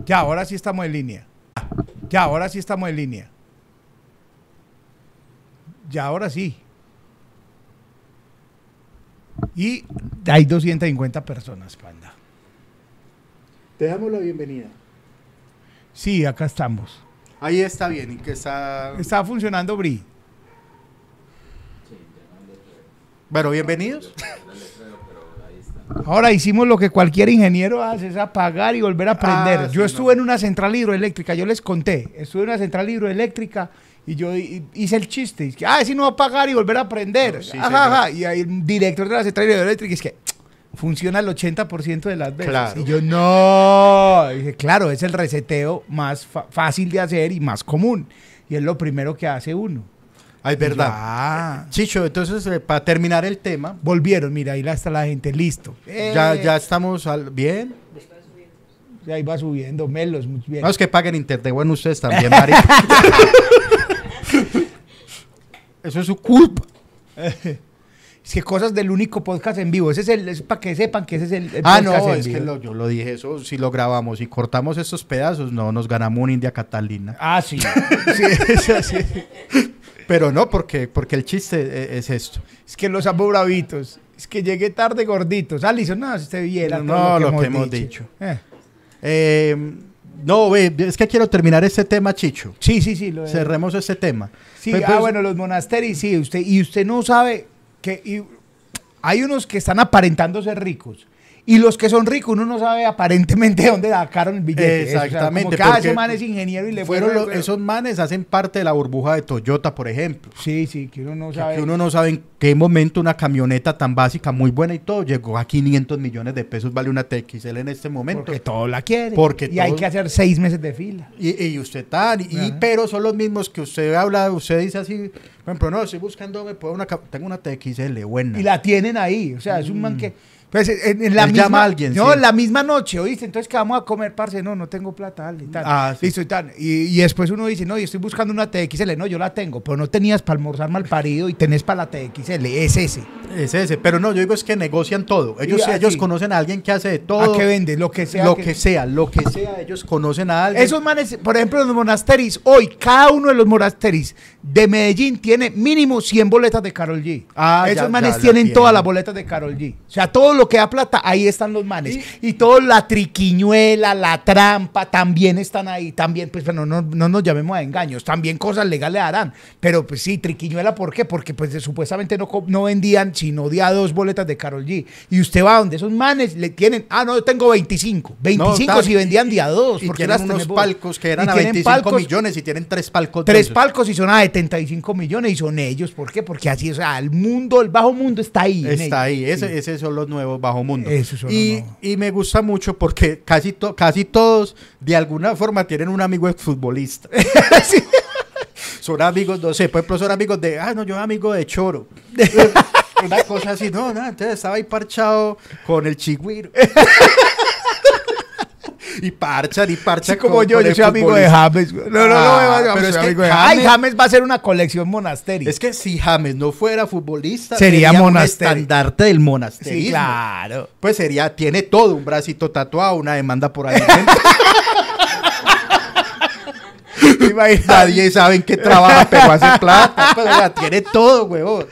Ya, ahora sí estamos en línea. Ya, ahora sí estamos en línea. Ya, ahora sí. Y hay 250 personas, panda.
Te damos la bienvenida.
Sí, acá estamos.
Ahí está bien, y que está
Está funcionando Bri.
Bueno, bienvenidos.
Ahora hicimos lo que cualquier ingeniero hace, es apagar y volver a prender.
Ah,
yo
sí,
estuve
no.
en una central hidroeléctrica, yo les conté, estuve en una central hidroeléctrica y yo hi- hice el chiste, es que, ah, si no va a apagar y volver a prender.
No, sí,
Ajá, ajá. Y ahí el director de la central hidroeléctrica es que funciona el 80% de las veces.
Claro.
Y yo, no. Y dije, claro, es el reseteo más fácil de hacer y más común. Y es lo primero que hace uno.
Ah, es verdad.
Ah,
Chicho, entonces, eh, para terminar el tema,
volvieron, mira, ahí está la gente, listo.
ya,
Eh,
ya estamos al, bien.
Ahí va subiendo, Melos, muy bien.
No, es que paguen internet, bueno, ustedes también, marica. [LAUGHS] Eso es su culpa. [LAUGHS]
Es que cosas del único podcast en vivo. Ese es el, es para que sepan que ese es el, el
Ah,
podcast
no,
en
es que lo- yo lo dije, eso si lo grabamos y cortamos estos pedazos, no, nos ganamos un India Catalina.
Ah, sí. [LAUGHS] sí, eso sí.
Pero no, porque, porque el chiste e- es esto.
Es que los amo bravitos. Es que llegué tarde gorditos. Alison, no, si usted viera
No,
todo
lo que hemos
dicho.
dicho.
Eh,
Eh, no, es que quiero terminar este tema, Chicho.
Sí, sí, sí. Lo
Cerremos este tema.
Sí,
Pues,
ah,
pues,
bueno, los monasterios, sí. Usted, y usted no sabe que... y hay unos que están aparentando ser ricos. Y los que son ricos, uno no sabe aparentemente [LAUGHS] de dónde sacaron el billete. Eso, o sea,
Exactamente,
como que, ah, ese man es ingeniero y le
Fueron los- esos manes hacen parte de la burbuja de Toyota, por ejemplo.
Sí, sí, que uno no
Que
sabe.
aquí uno no sabe en qué momento una camioneta tan básica, muy buena y todo, llegó a 500 millones de pesos, vale una TXL en este momento.
Porque todos la quieren.
Porque
y hay que hacer seis meses de fila.
Y, y usted tal, y, pero son los mismos que usted habla, usted dice así, por ejemplo, no, estoy buscando, me puedo una, tengo una TXL buena.
Y la tienen ahí. O sea, es un man que. Pues en, en la misma,
llama a alguien,
no,
sí.
la misma noche, ¿oíste? Entonces, ¿qué vamos a comer, parce? No, no tengo plata, dale, tal.
Ah, sí.
Listo, y tal. Y, y después uno dice, no, yo estoy buscando una TXL. No, yo la tengo, pero no tenías para almorzar mal parido y tenés para la TXL. Es ese.
Es ese. Pero no, yo digo es que negocian todo. Ellos,
Y así.
ellos conocen a alguien que hace de todo.
¿A qué vende? Lo que sea.
lo que sea, lo que sea, ellos conocen a alguien.
Esos manes, por ejemplo, los monasteris, hoy cada uno de los monasteris de Medellín tiene mínimo 100 boletas de Carol G.
Ah,
Esos
ya,
manes
ya,
tienen
tienen.
todas las boletas de Carol G. O sea, todo lo que da plata, ahí están los manes. Y, todo la triquiñuela, la trampa, también están ahí. También, pues, bueno, no, no nos llamemos a engaños. También cosas legales harán. Pero, pues sí, triquiñuela, ¿por qué? Porque, pues, supuestamente no, no vendían sino de a dos boletas de Carol G. Y usted va donde esos manes le tienen, ah, no, yo tengo 25. 25
tal.
si vendían de a dos.
y
porque
tienen unos palcos que eran
Y
a
tienen
25
palcos-
millones y tienen tres palcos.
Tres
esos.
palcos y son a 75 millones y son ellos. ¿Por qué? Porque así, o sea, el mundo, el bajo mundo está ahí.
Está ahí, ese,
Sí.
ese son los nuevos bajo mundo.
Los
y, y me gusta mucho porque casi, to- casi todos de alguna forma tienen un amigo exfutbolista. [LAUGHS]
Sí.
Son amigos, no sé, por ejemplo, son amigos de, ah, no, yo amigo de Choro. [LAUGHS] Una cosa así, no, no, entonces estaba ahí parchado con el chigüiro. [LAUGHS] [LAUGHS] y parchan y parchan.
Así como
con-
yo,
con
yo soy amigo de. James. güey. No, no, no,
Ah,
no,
pero es que James-
Ay, James va a ser una colección monasterio.
Es que si James no fuera futbolista,
Sería
un
monasterio.
estandarte del monasterismo.
sí, claro.
Pues sería, tiene todo, un bracito tatuado, una demanda por ahí. [LAUGHS] Nadie sabe en qué trabaja, pero hace plata. Pues, o sea, tiene todo, huevón.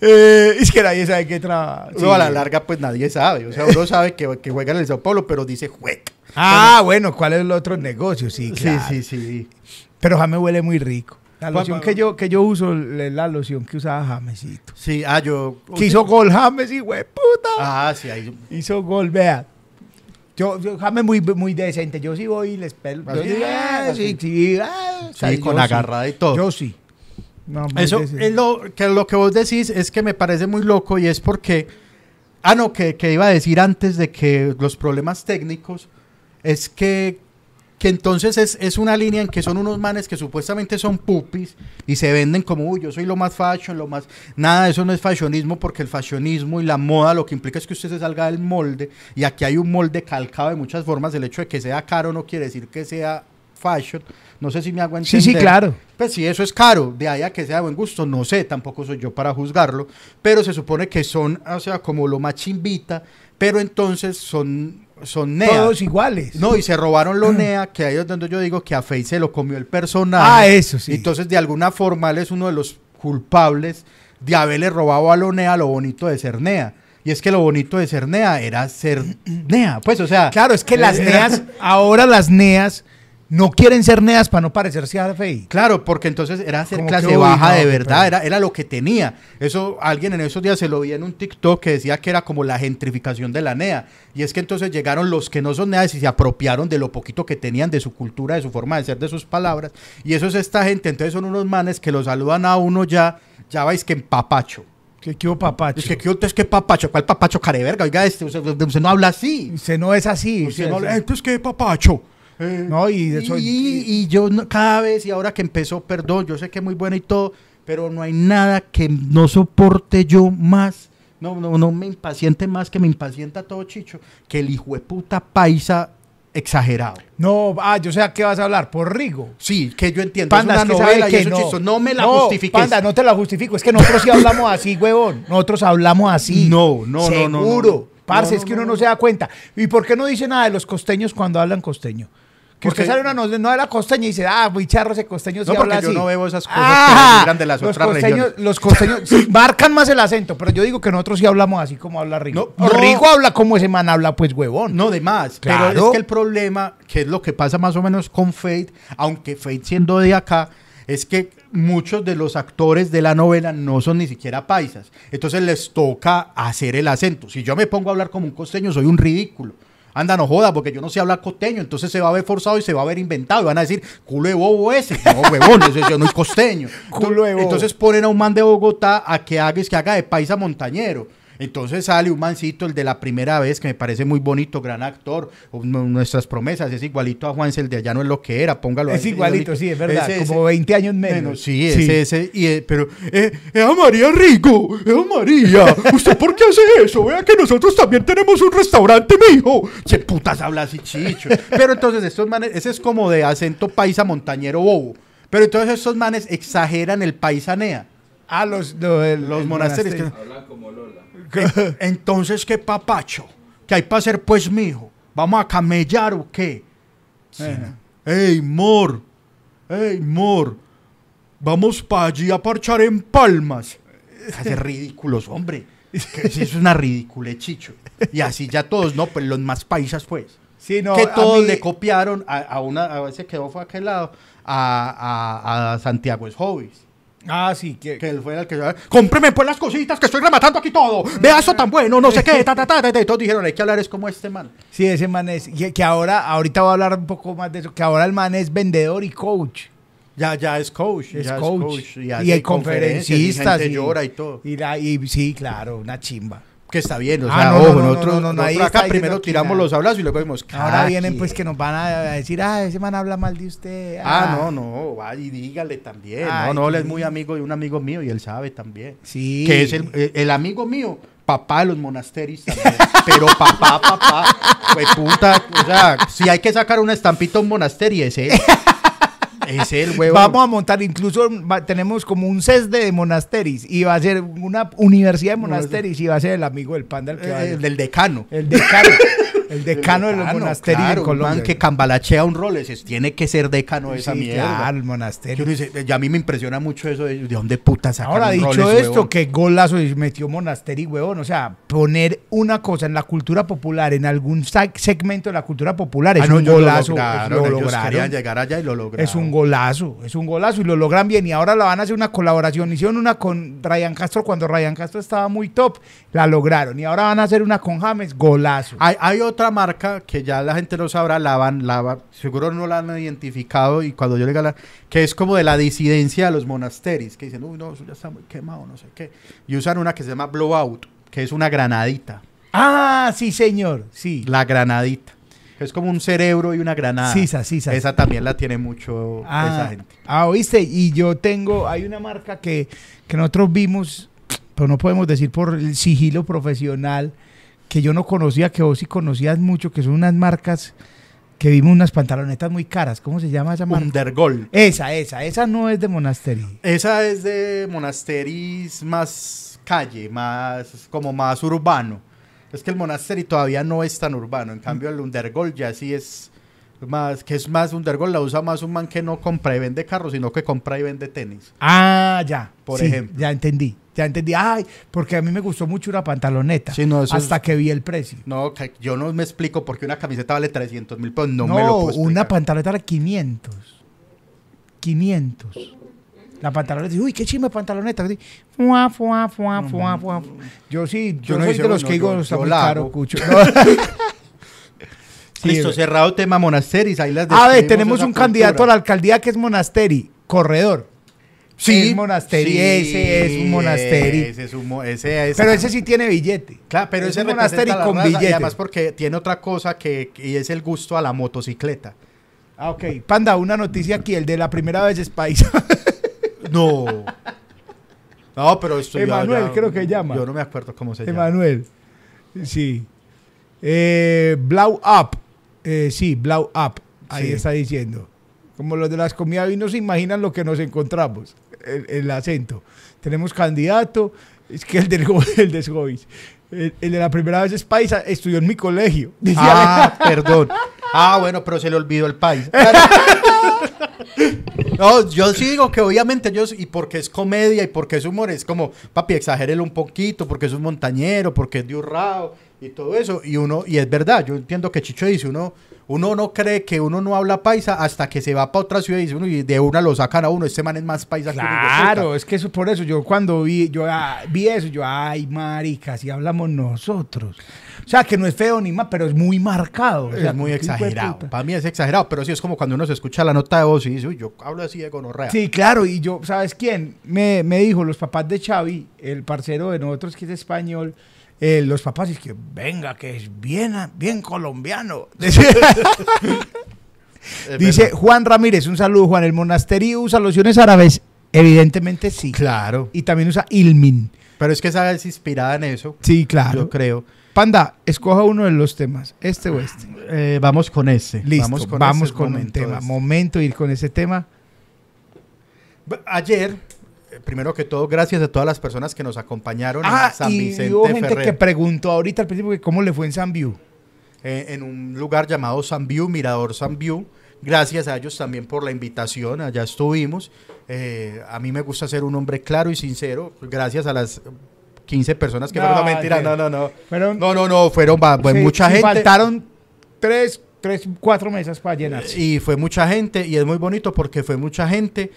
Eh, es que nadie sabe qué trabaja.
No, a la larga, pues nadie sabe. O sea, uno sabe que, que juega en el Sao Paulo, pero dice juega.
Ah, bueno, ¿cuál es el otro negocio? Sí,
Sí,
claro.
sí, sí.
Pero James huele muy rico. La loción que yo, que yo uso es la loción que usaba Jamesito.
Sí, ah, yo.
Que hizo gol James, y güey, puta.
Ah, sí, ahí.
Hizo gol, vea. Yo, yo James muy, muy decente. Yo sí voy y les pelo. Yo
es,
ah,
así.
sí, sí, ah,
Sí, con agarrada y todo.
Yo sí. No,
Eso
decente.
es lo que, lo que vos decís es que me parece muy loco y es porque. Ah, no, que, que iba a decir antes de que los problemas técnicos es que, que entonces es, es una línea en que son unos manes que supuestamente son pupis y se venden como, uy, yo soy lo más fashion, lo más... Nada, eso no es fashionismo porque el fashionismo y la moda lo que implica es que usted se salga del molde y aquí hay un molde calcado de muchas formas. El hecho de que sea caro no quiere decir que sea fashion. No sé si me hago
Sí,
entender.
sí, claro.
Pues si eso es caro, de ahí a que sea de buen gusto, no sé, tampoco soy yo para juzgarlo, pero se supone que son, o sea, como lo más chimbita, pero entonces son, son NEA.
Todos iguales.
No, y se robaron lo [CLEARS THROAT] NEA, que ahí es donde yo digo que a Face se lo comió el personaje.
Ah, eso sí.
Entonces, de alguna forma, él es uno de los culpables de haberle robado a lo NEA lo bonito de ser NEA. Y es que lo bonito de ser NEA era ser [CLEARS THROAT] NEA. Pues, o sea.
Claro, es que las
era-
NEAs, [LAUGHS] ahora las NEAs no quieren ser NEAs para no parecerse a FI.
Claro, porque entonces era hacer
Como
clase
que, uy,
baja
no,
de
qué
verdad, era, era lo que tenía. Eso alguien en esos días se lo vi en un TikTok que decía que era como la gentrificación de la NEA. Y es que entonces llegaron los que no son NEAs y se apropiaron de lo poquito que tenían, de su cultura, de su forma de ser, de sus palabras. Y eso es esta gente, entonces son unos manes que lo saludan a uno ya, ya vais que en papacho.
Que qué hubo, papacho.
Es que, ¿qué es que papacho? ¿Cuál papacho careverga? Oiga, este, usted, usted no habla así.
Usted no es así.
Usted
usted-
no habla, entonces, ¿qué papacho?
No, y eso-
y, y yo no- cada vez, y ahora que empezó, perdón, yo sé que es muy buena y todo, pero no hay nada que no soporte yo más. No, no, no me impaciente más que me impacienta todo Chicho, que el hijo de puta paisa exagerado.
No, ah, yo sé a qué vas a hablar, por Rigo.
Sí, que yo entiendo.
Panda,
es una
que
novela y
que
eso
no.
No me la
No,
justifiques.
Panda, no te la justifico. Es que nosotros sí hablamos así, huevón. Nosotros hablamos así.
No, no, no, no,
Seguro.
no.
Parce, es que uno
no,
no,
no.
se da cuenta. ¿Y por qué no dice nada de los costeños cuando hablan costeño? Que
Porque-
usted sale una no, no de la costeña y dice, ah, muy charro ese costeño sí
No, porque
habla
yo
así.
no veo esas cosas que
Ah,
denigran de las
los
otras
costeños,
regiones.
Los costeños sí, marcan más el acento, pero yo digo que nosotros sí hablamos así como habla Rigo.
No, no.
Rigo habla como ese man habla, pues, huevón.
No, de más. Pero
Claro.
es que el problema, que es lo que pasa más o menos con Fate, aunque Fate siendo de acá, es que muchos de los actores de la novela no son ni siquiera paisas. Entonces les toca hacer el acento. Si yo me pongo a hablar como un costeño, soy un ridículo. Anda, no joda, porque yo no sé hablar costeño, entonces se va a ver forzado y se va a ver inventado. Y van a decir, culo de bobo ese. No, huevón, ese yo no soy costeño. [LAUGHS]
Culo de bobo.
Entonces ponen a un man de Bogotá a que haga, que haga de paisa montañero. Entonces sale un mancito, el de la primera vez, que me parece muy bonito, gran actor. un- Nuestras promesas, es igualito a Juanse, el de allá no es lo que era, póngalo
Es
ahí,
igualito, sí, es verdad.
Ese-
como 20 años menos.
Menos, sí, ese, ese, y, eh, pero, eh, eh, María Rico, eh, María, ¿usted por qué hace eso? Vea que nosotros también tenemos un restaurante, mijo. Se putas habla así, chicho. Pero entonces estos manes, ese es como de acento paisa montañero bobo. Pero entonces estos manes exageran el paisanea.
Ah, los, lo- el-
Los
el
monasterios.
monasterio.
Hablan como Lola.
Entonces, ¿qué papacho? ¿Qué hay para hacer, pues, mijo? ¿Vamos a camellar o qué?
Ajá.
¡Ey, mor! ¡Ey, mor! Vamos para allí a parchar en palmas. Hace ridículos, hombre. Que sí es una ridícula, chicho. Y así ya todos, no, pues los más paisas, pues.
Sí, no,
que todos
mí-
le copiaron a, a una, a ese quedó fue a aquel lado, a, a, a Santiago es Hobbies.
Ah, sí, que,
Que él fue el que cómpreme pues las cositas que estoy rematando aquí todo. Vea eso tan bueno, no sé qué, ta, ta, ta, ta, ta". Y todos dijeron, hay que hablar es como este man.
sí, ese man es. Que, que ahora, ahorita voy a hablar un poco más de eso. Que ahora el man es vendedor y coach.
Ya, ya es coach.
Es
ya
coach.
y,
y
conferencias,
conferencistas.
Y gente llora y todo.
Y, la- y sí, claro, una chimba.
Que está bien, o
Ah,
sea,
no, no,
ojo,
no,
nosotros,
no, ahí
acá primero tiramos los abrazos y luego vemos.
Ahora
cada
vienen pues que nos van a decir, ah, ese man habla mal de usted.
Ah, no, no, va y dígale también.
Ay,
no, no, él es muy amigo de un amigo mío y él sabe también.
Sí.
Que es el, el- el amigo mío, papá de los monasterios también. [LAUGHS] Pero papá, papá, fue puta. O sea, si hay que sacar una estampita a un monasterio, es él. Es el huevo.
Vamos a montar, incluso va- tenemos como un CESDE de monasteris y va a ser una universidad de monasteris y va a ser el amigo del panda el que va a
Eh,
ser.
del decano.
El decano. [LAUGHS] El decano de los
Decano,
monasterios
claro,
en
man
Colombia.
que cambalachea un es- tiene que ser decano de esa
Sí,
mierda.
claro, el monasterio.
y a mí me impresiona mucho eso de, de dónde puta sacan
Ahora, dicho esto,
huevón?
que golazo y metió monasterio, huevón. O sea, poner una cosa en la cultura popular, en algún segmento de la cultura popular, es
Ah, no,
un
ellos lo
golazo.
lograron,
lo lograron.
llegar allá y lo lograron.
Es un golazo, es un golazo y lo logran bien. Y ahora la van a hacer una colaboración. Hicieron una con Ryan Castro cuando Ryan Castro estaba muy top, la lograron. Y ahora van a hacer una con James, golazo.
Hay, hay otra marca que ya la gente lo sabrá, la van, la seguro no la han identificado y cuando yo le diga la- que es como de la disidencia de los monasterios, que dicen, uy, no, eso ya está muy quemado, no sé qué. Y usan una que se llama Blowout, que es una granadita,
Ah, sí, señor, sí.
la granadita, es como un cerebro y una granada.
Sisa, sisa.
Esa también la tiene mucho
Ah,
esa gente.
ah, oíste, y yo tengo, hay una marca que, que nosotros vimos, pero no podemos decir por el sigilo profesional, que yo no conocía, que vos sí conocías mucho, que son unas marcas que vimos unas pantalonetas muy caras. ¿Cómo se llama esa marca?
Undergol.
Esa, esa, esa no es de Monastery.
Esa es de monasteris más calle, más como más urbano. Es que el monasterio todavía no es tan urbano. En cambio, el Undergol ya sí es más, que es más Undergol la usa más un man que no compra y vende carros, sino que compra y vende tenis.
Ah, ya.
Por
Sí,
ejemplo.
Ya entendí. Ya entendí. Ay, porque a mí me gustó mucho una pantaloneta.
Sí, no, eso
hasta
es-
que vi el precio.
No, yo no me explico por qué una camiseta vale 300 mil pesos. No,
No,
me lo puedo explicar.
una pantaloneta era 500. 500. La pantaloneta, uy, qué chimba de pantaloneta. así, Fuá, fuá, fuá, fuá, fuá. Yo sí, yo,
Yo no
soy
hice
de los que digo, está muy caro, cucho. [LAUGHS] Sí,
Listo, cerrado tema monasteris. Ahí las
A ver, tenemos un candidato a la alcaldía que es Monasteri, corredor. Es Monasteri, ese es un Monasteri.
Ese es un ese es-
Pero ese sí tiene billete.
Claro, pero
Es
ese
un Monasteri
representa la
con
raza,
billete.
Y además porque tiene otra cosa que, y es el gusto a la motocicleta.
Ah, ok. Panda, una noticia aquí, el de la primera vez es paisa. [LAUGHS]
No. No, pero esto
Emanuel,
ya-
creo que llama.
Yo no me acuerdo cómo se llama.
Emanuel. Sí. Eh, Blau Up. Eh, sí, Blau Up. Ahí
Sí.
está diciendo. Como los de las comidas y no se imaginan lo que nos encontramos. El, el acento. Tenemos candidato. Es que el del [LAUGHS] el de. El, el de la primera vez es paisa. Estudió en mi colegio. [LAUGHS] Dice
Ah, perdón. Ah, bueno, pero se le olvidó el país. [LAUGHS] No, yo sí digo que obviamente ellos, y porque es comedia y porque es humor, es como, papi, exagérelo un poquito, porque es un montañero, porque es de Urrao y todo eso. Y uno, y es verdad, yo entiendo que Chicho dice, uno, uno no cree que uno no habla paisa hasta que se va para otra ciudad y dice uno, y de una lo sacan a uno, este man es más paisa que un hijo de puta".
Claro, es que eso por eso yo cuando vi yo ah, vi eso yo ay marica, si hablamos nosotros. O sea, que no es feo ni más, pero es muy marcado. o sea,
es muy exagerado. Para mí es exagerado, pero sí es como cuando uno se escucha la nota de voz y dice, uy, yo hablo así de gonorrea.
Sí, claro, y yo, ¿sabes quién? Me, me dijo, los papás de Xavi, el parcero de nosotros que es español, eh, los papás es que venga, que es bien, bien colombiano. [LAUGHS] Dice. [LAUGHS] Juan Ramírez, un saludo Juan, ¿el monasterio usa lociones árabes? Evidentemente sí.
Claro.
Y también usa Ilmin.
Pero es que esa es inspirada en eso.
Sí, claro.
Yo creo.
Panda, escoja uno de los temas, este o este.
Eh, vamos con ese.
Listo,
Vamos con,
vamos
ese
con
momento
tema.
ese.
Momento de ir con ese tema.
Ayer, primero que todo, gracias a todas las personas que nos acompañaron
Ah,
en San
y
Vicente
hubo gente
Ferrer,
que preguntó ahorita al principio que cómo le fue en San View.
eh, en un lugar llamado San View, Mirador San View. Gracias a ellos también por la invitación, allá estuvimos. Eh, a mí me gusta ser un hombre claro y sincero, gracias a las 15 personas que
No,
fueron, no, mentira,
sí.
no, no, no.
Fueron-
No, no, no, fueron
Sí,
mucha gente.
Faltaron tres, tres, cuatro mesas para llenarse.
Y fue mucha gente, y es muy bonito porque fue mucha gente,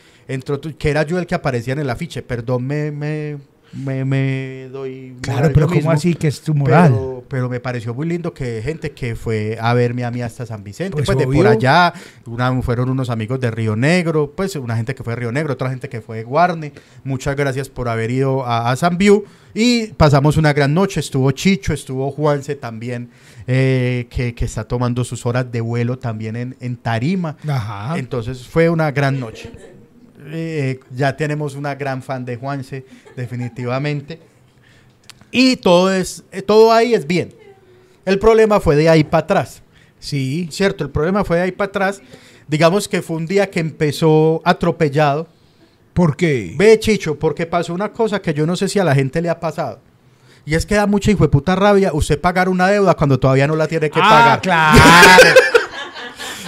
otros, que era yo el que aparecía en el afiche. Perdón, me, me, me, me doy.
Claro, pero ¿cómo
mismo,
así que es tu moral?
Pero, pero me pareció muy lindo que gente que fue a verme a mí hasta San Vicente,
Pues
pues, de por allá, una- fueron unos amigos de Río Negro, pues una gente que fue de Río Negro, otra gente que fue de Guarne. Muchas gracias por haber ido a, a San View y pasamos una gran noche. Estuvo Chicho, estuvo Juanse también, eh, que, que está tomando sus horas de vuelo también en, en Tarima.
Ajá.
Entonces fue una gran noche. Eh, ya tenemos una gran fan de Juanse, definitivamente. Y todo, es, eh, todo ahí es bien. El problema fue de ahí para atrás.
Sí.
Cierto, el problema fue de ahí para atrás. Digamos que fue un día que empezó atropellado.
¿Por qué?
Ve, Chicho, porque pasó una cosa que yo no sé si a la gente le ha pasado. Y es que da mucha hijo de puta rabia usted pagar una deuda cuando todavía no la tiene que
ah,
pagar.
claro.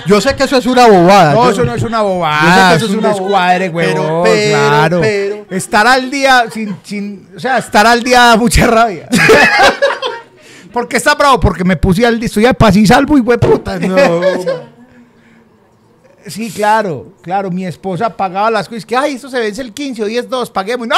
Yo sé que eso es una bobada.
No,
yo-
eso no es una
Yo
bobada,
sé que
eso es un
una
descuadre, huevón,
pero- pero-
claro.
pero-
Estar al día sin, sin, o sea, estar al día da mucha rabia. [LAUGHS] ¿Por qué está bravo? Porque me puse al día, estoy a paz y salvo y puta. No. [LAUGHS] Sí, claro, claro, mi esposa pagaba las cosas, que ay, esto se vence el 15 o 10, 2, paguemos. ¡No!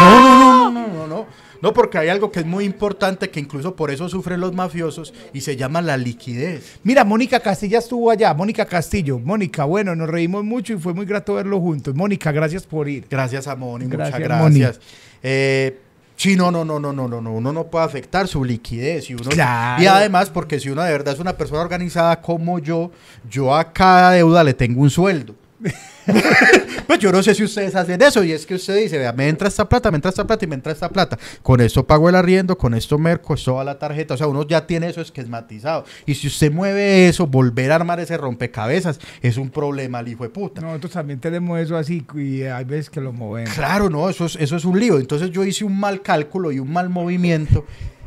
No, no, no, no, no, no. No, porque hay algo que es muy importante que incluso por eso sufren los mafiosos y se llama la liquidez.
Mira, Mónica Castilla estuvo allá, Mónica Castillo. Mónica, bueno, nos reímos mucho y fue muy grato verlo juntos. Mónica, gracias por ir.
Gracias a Moni,
Gracias,
muchas
Moni.
gracias. Eh, sí, no, no, no, no, no, no, no, uno no puede afectar su liquidez y uno
Claro.
y además porque si uno de verdad es una persona organizada como yo, yo a cada deuda le tengo un sueldo. [LAUGHS] pues yo no sé si ustedes hacen eso y es que usted dice, vea, me entra esta plata, me entra esta plata y me entra esta plata. Con esto pago el arriendo, con esto merco, esto va a la tarjeta. O sea, uno ya tiene eso esquematizado. Y si usted mueve eso, volver a armar ese rompecabezas es un problema al hijo de puta.
Nosotros también tenemos eso así y hay veces que lo movemos.
Claro, no, eso es, eso es un lío. Entonces yo hice un mal cálculo y un mal movimiento.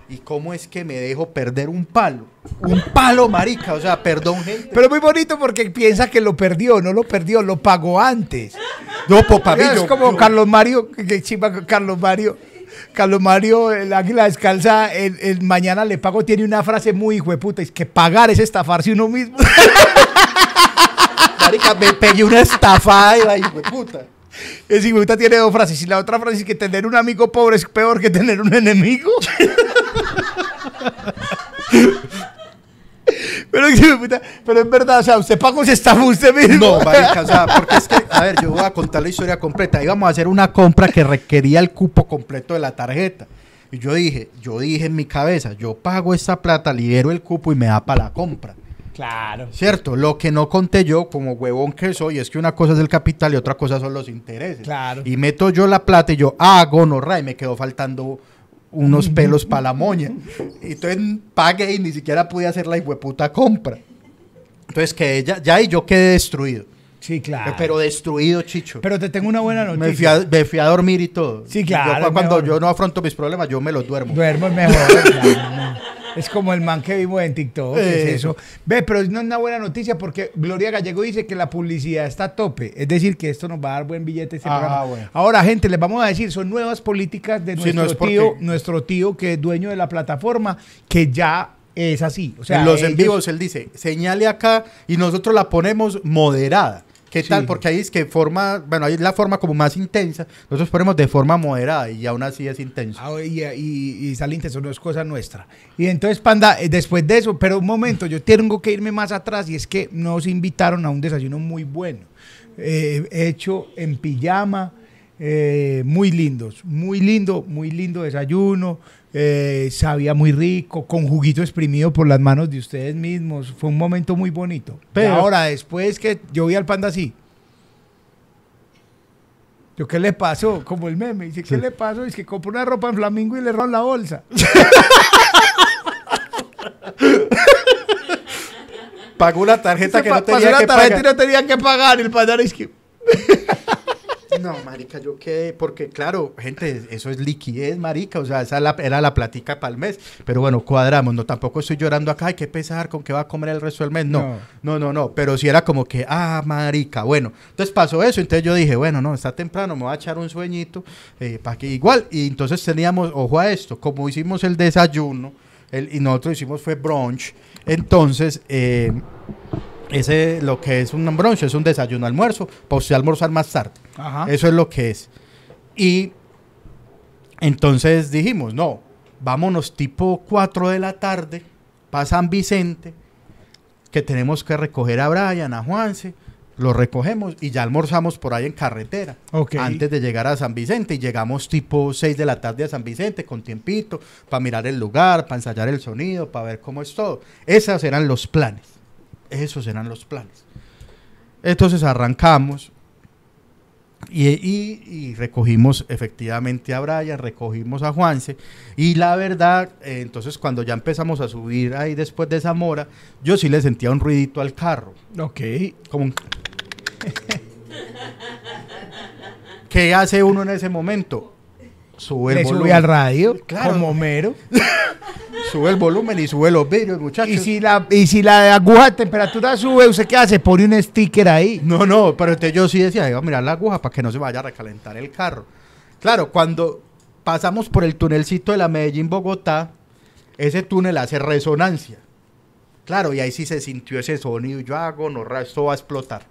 ¿Y cómo es que me dejo perder un palo? Un palo, marica. O sea, perdón, gente.
Pero muy bonito porque piensa que lo perdió, no lo perdió, lo pagó antes.
No,
es
yo-
como
yo-
Carlos Mario, que- chimba Carlos Mario. Carlos Mario, el águila descalza, el, el mañana le pago, tiene una frase muy hijo de puta, es que pagar es estafarse uno mismo. [LAUGHS]
Marica, me pegué una estafada y la hijo de puta.
Ese hijo de puta tiene dos frases. Y la otra frase es que tener un amigo pobre es peor que tener un enemigo. [LAUGHS] pero, pero es verdad, o sea, usted pagó se estafa usted mismo.
No, marica, o sea, porque es que, a ver, yo voy a contar la historia completa. Íbamos a hacer una compra que requería el cupo completo de la tarjeta. Y yo dije, yo dije en mi cabeza, yo pago esta plata, libero el cupo y me da para la compra.
Claro.
Cierto, lo que no conté yo como huevón que soy es que una cosa es el capital y otra cosa son los intereses.
Claro.
Y meto yo la plata y yo, ah, gonorra, y me quedó faltando unos pelos para la moña. Y Entonces pagué y ni siquiera pude hacer la hueputa compra. Entonces que ya, ya ahí yo quedé destruido.
Sí, claro.
Pero destruido, chicho.
Pero te tengo una buena noticia.
me, fui a, me fui a dormir y todo.
Sí, claro,
Yo, cu- cuando
mejor.
yo no afronto mis problemas, yo me los duermo.
Duermo es mejor. [LAUGHS] claro, no. Es como el man que vimos en TikTok. ¿qué es
Eh.
eso? Ve, pero no es una buena noticia porque Gloria Gallego dice que la publicidad está a tope. Es decir, que esto nos va a dar buen billete este
Ah,
programa.
bueno.
Ahora, gente, les vamos a decir, son nuevas políticas de
Sí,
nuestro
no
tío, nuestro tío que es dueño de la plataforma, que ya es así. O sea,
en los en
ellos-
vivos él dice, señale acá y nosotros la ponemos moderada. ¿Qué
Sí.
tal? Porque ahí es que forma, bueno, ahí es la forma como más intensa. Nosotros ponemos de forma moderada y aún así es intenso.
Ah, y, y, y sale intenso, no es cosa nuestra. Y entonces, Panda, eh, después de eso, pero un momento, yo tengo que irme más atrás y es que nos invitaron a un desayuno muy bueno, eh, hecho en pijama, Eh, muy lindos, muy lindo, muy lindo desayuno. Eh, sabía muy rico, con juguito exprimido por las manos de ustedes mismos. Fue un momento muy bonito. Pero ahora, después que yo vi al panda así. ¿Yo qué le pasó? Como el meme. Dice, ¿qué le pasó? Es que compró una ropa en Flamingo y le robaron la bolsa.
Pagó una tarjeta que
Pa-
no
pasó
tenía
la
que
tarjeta
pagar.
y no tenía que pagar. El panda es que...
No, marica, yo qué, porque claro, gente, eso es liquidez, marica, o sea, esa la- era la platica para el mes, pero bueno, cuadramos, no, tampoco estoy llorando acá, hay que pesar con qué va a comer el resto del mes, no, no, no, no, pero sí era como que, ah, marica, bueno, entonces pasó eso, entonces yo dije, bueno, no, está temprano, me voy a echar un sueñito, para que igual, y entonces teníamos, ojo a esto, como hicimos el desayuno, el, y nosotros hicimos fue brunch, entonces, eh, ese lo que es un brunch es un desayuno almuerzo, para usted almorzar más tarde.
Ajá.
Eso es lo que es. Y entonces dijimos, no, vámonos tipo 4 de la tarde para San Vicente, que tenemos que recoger a Brian, a Juanse, lo recogemos y ya almorzamos por ahí en carretera. Antes de llegar a San Vicente y llegamos tipo 6 de la tarde a San Vicente con tiempito para mirar el lugar, para ensayar el sonido, para ver cómo es todo. Esos eran los planes. Esos eran los planes. Entonces arrancamos y, y- y recogimos efectivamente a Brian, recogimos a Juanse. Y la verdad, eh, entonces cuando ya empezamos a subir ahí después de Zamora, yo sí le sentía un ruidito al carro.
Ok.
Como un... [LAUGHS] ¿Qué hace uno en ese momento? Sube el
Le
volumen.
sube al radio,
Claro.
como mero. [LAUGHS]
Sube el volumen y sube los vidrios, muchachos.
Y si, la, y si la aguja de temperatura sube, ¿usted qué hace? Pone un sticker ahí.
No, no, pero entonces yo sí decía, iba a mirar la aguja para que no se vaya a recalentar el carro. Claro, cuando pasamos por el tunelcito de la Medellín-Bogotá, ese túnel hace resonancia. Claro, y ahí sí se sintió ese sonido. Yo hago, no, esto va a explotar.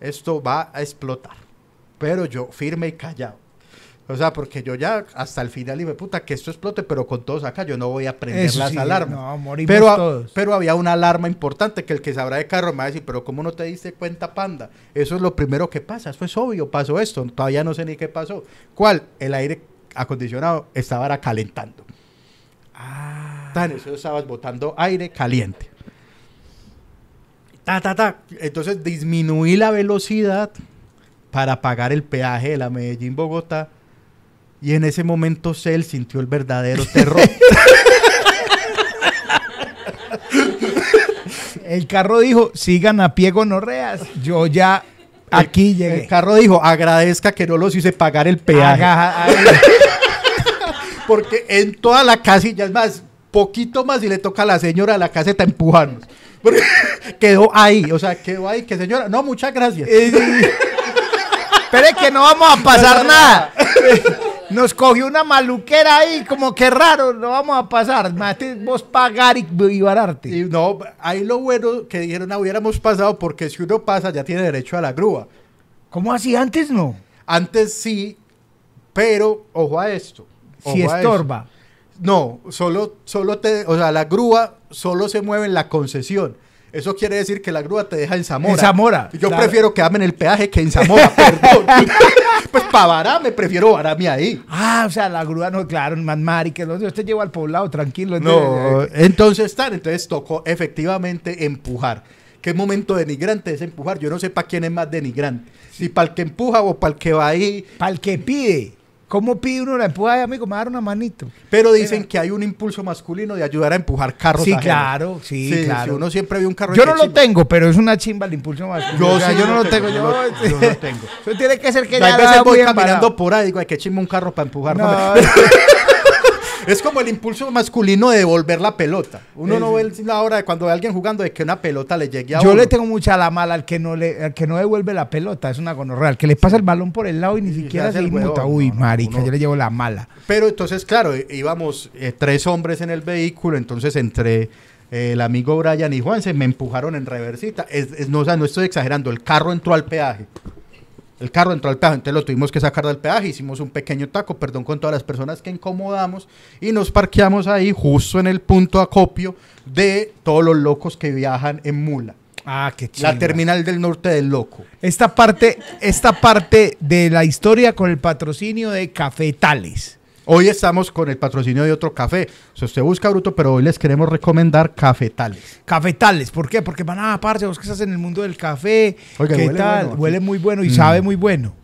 Esto va a explotar. Pero yo firme y callado. O sea, porque yo ya hasta el final dije, puta, que esto explote, pero con todos acá yo no voy a prender
Eso
las
sí,
alarmas.
no, morimos
pero,
todos.
pero había una alarma importante que el que sabrá de carro me va a decir, pero ¿cómo no te diste cuenta, panda? Eso es lo primero que pasa, eso es obvio, pasó esto, todavía no sé ni qué pasó. ¿Cuál? El aire acondicionado estaba era calentando.
Ah.
Tan, eso estabas botando aire caliente. Ta, ta, ta. Entonces disminuí la velocidad para pagar el peaje de la Medellín-Bogotá. Y en ese momento Cell sintió el verdadero [LAUGHS] terror.
El carro dijo, sigan a pie gonorreas. Yo ya aquí
El
llegué.
carro dijo, agradezca que no los hice pagar el peaje. [LAUGHS] Porque en toda la casilla, es más, poquito más y le toca a la señora de la caseta empujarnos. Porque [LAUGHS] quedó ahí, o sea, quedó ahí, que señora, no, muchas gracias.
Eh. Espere que no vamos a pasar nada. Nos cogió una maluquera ahí, como que raro, no vamos a pasar. Mate vos pagar y, y vararte.
Y no, ahí lo bueno que dijeron, "Ah, hubiéramos pasado porque si uno pasa ya tiene derecho a la grúa.
¿Cómo así antes no?
Antes sí, pero ojo a esto.
Si
ojo
estorba.
No, solo, solo te, o sea, la grúa solo se mueve en la concesión. Eso quiere decir que la grúa te deja en Zamora.
En Zamora,
Yo
claro.
prefiero quedarme en el peaje que en Zamora, [LAUGHS] perdón. [LAUGHS] pues para vararme, prefiero vararme ahí.
Ah, o sea, la grúa no, claro, más marica. no, Usted lleva al poblado tranquilo.
No,
entonces,
entonces tal, entonces tocó efectivamente empujar. ¿Qué momento denigrante es empujar? Yo no sé para quién es más denigrante. Si para el que empuja o para el que va ahí.
Para el que pide. ¿Cómo pide uno la empuja? Ay, amigo, me dar una manito.
Pero dicen que hay un impulso masculino de ayudar a empujar carros.
Sí,
ajenos.
claro, sí, claro.
Si uno siempre ve un carro
Yo no lo
chimba.
tengo, pero es una chimba el impulso más.
Yo
O sea,
sí
yo no lo
tengo,
tengo.
yo
Yo,
lo- tengo. [LAUGHS]
Eso tiene que ser que ya
a
la
veces voy caminando
embarado.
por ahí, digo, hay que chimba un carro para empujar. no Es como el impulso masculino de devolver la pelota. Uno
Es-
no ve la hora de cuando ve a alguien jugando de que una pelota le llegue a
yo
uno.
le tengo mucha la mala al que no le al que no devuelve la pelota, es una gonorrea, al que le pasa el balón por el lado y ni siquiera se
el
inmuta. Uy,
No,
marica, yo le llevo la mala.
Pero entonces, claro, í- íbamos eh, tres hombres en el vehículo, entonces entre eh, el amigo Brian y Juan se me empujaron en reversita. Es, es- no, o sea, no estoy exagerando, el carro entró al peaje. El carro entró al peaje, entonces lo tuvimos que sacar del peaje, hicimos un pequeño taco, perdón con todas las personas que incomodamos, y nos parqueamos ahí justo en el punto acopio de todos los locos que viajan en mula.
Ah, qué chido.
La terminal del norte del loco.
Esta parte, esta parte de la historia con el patrocinio de Cafetales.
Hoy estamos con el patrocinio de otro café. Sea, usted busca bruto, pero hoy les queremos recomendar cafetales.
Cafetales, ¿por qué? Porque van a parce, vos que estás en el mundo del café,
Oiga,
¿qué
huele
tal?
bueno,
huele muy bueno y
Mm.
sabe muy bueno.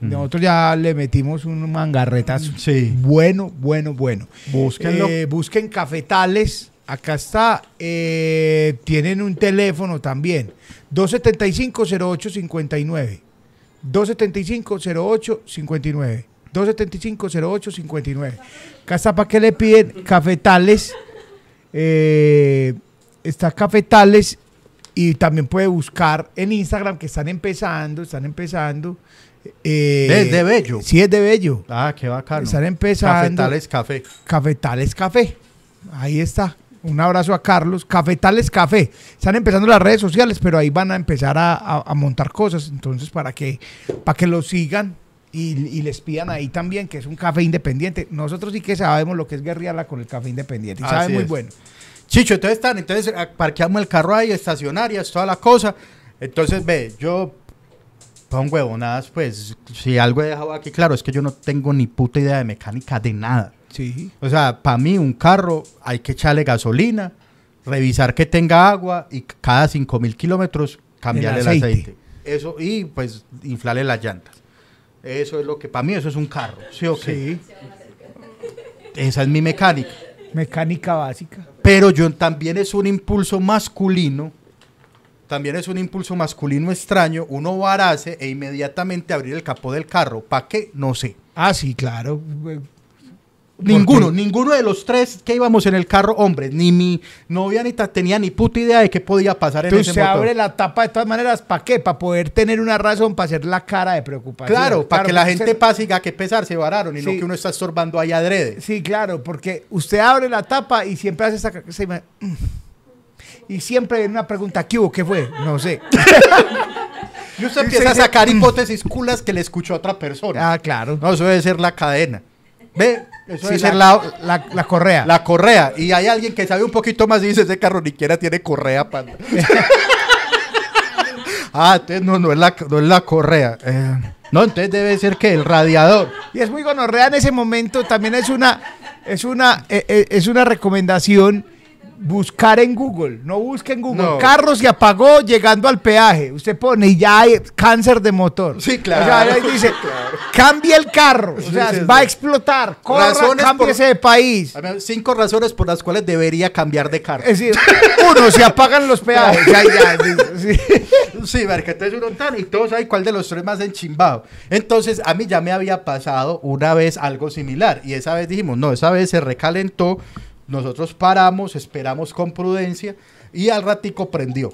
Nosotros ya le metimos un mangarretazo.
Sí.
Bueno, bueno, bueno.
Búsquenlo.
Eh, busquen Cafetales. Acá está. Eh, tienen un teléfono también. 275-0859. 275-0859. 275-0859. Acá está para que le piden Cafetales. Eh, está Cafetales y también puede buscar en Instagram que están empezando, están empezando. Eh,
¿Es de Bello?
Sí, es de Bello.
Ah, qué bacano.
Están empezando.
Cafetales Café.
Cafetales Café. Ahí está. Un abrazo a Carlos. Cafetales Café. Están empezando las redes sociales, pero ahí van a empezar a, a- a montar cosas. Entonces, para que, para que lo sigan y, y les pidan ahí también, que es un café independiente. Nosotros sí que sabemos lo que es guerrearla con el café independiente. Y sabe muy
es.
bueno.
Chicho, entonces están, entonces ah, parqueamos el carro ahí, estacionarias, toda la cosa. Entonces, ve, yo son huevonadas, pues, si algo he dejado aquí claro, es que yo no tengo ni puta idea de mecánica de nada.
Sí.
O sea, para mí un carro hay que echarle gasolina, revisar que tenga agua y cada 5000 kilómetros cambiarle el
El
aceite.
aceite.
Eso, y pues inflarle las llantas. Eso es lo que, para mí eso es un carro, ¿sí o qué?
Sí.
Esa es mi mecánica.
Mecánica básica.
Pero yo también es un impulso masculino, también es un impulso masculino extraño, uno varase e inmediatamente abrir el capó del carro. ¿Para qué? No sé.
Ah, sí, claro.
Ninguno,
qué?
ninguno de los tres que íbamos en el carro, hombre, ni mi novia ni tenía ni puta idea de qué podía pasar en
Entonces
ese
se
motor.
abre la tapa de todas maneras, ¿para qué? Para poder tener una razón para hacer la cara de preocupación.
Claro, para que la gente
se-
pase y diga que pesar, se vararon y no
Sí.
que uno está estorbando ahí adrede.
Sí, claro, porque usted abre la tapa y siempre hace esa... se. Y siempre viene una pregunta, ¿qué hubo? ¿Qué fue? No sé. [LAUGHS]
Y usted empieza a sacar hipótesis culas que le escuchó a otra persona.
ah, claro.
No, eso debe ser la cadena. Ve, eso
Sí,
ser la,
la, la correa.
La correa. Y hay alguien que sabe un poquito más y dice, ese carro ni siquiera tiene correa. pana". [LAUGHS] ah, entonces no, no es la, no es la correa. Eh, no, entonces debe ser que el radiador.
Y es muy gonorrea en ese momento. También es una, es una, eh, eh, es una recomendación buscar en Google. No busque en Google.
No.
Carro se apagó llegando al peaje. Usted pone y ya hay cáncer de motor.
Sí, claro.
O sea, ahí dice, [LAUGHS] cambie el carro. O sea,
Sí, sí,
va a explotar. Corra,
Razones
cámbiese
por-
de país.
Cinco razones por las cuales debería cambiar de carro.
Es decir, uno, se apagan los peajes. Ya, ya, [LAUGHS] sí.
Sí, entonces uno tan y todos ahí cuál de los tres más enchimbado. Entonces, a mí ya me había pasado una vez algo similar. Y esa vez dijimos, no, esa vez se recalentó. Nosotros paramos, esperamos con prudencia y al ratico prendió.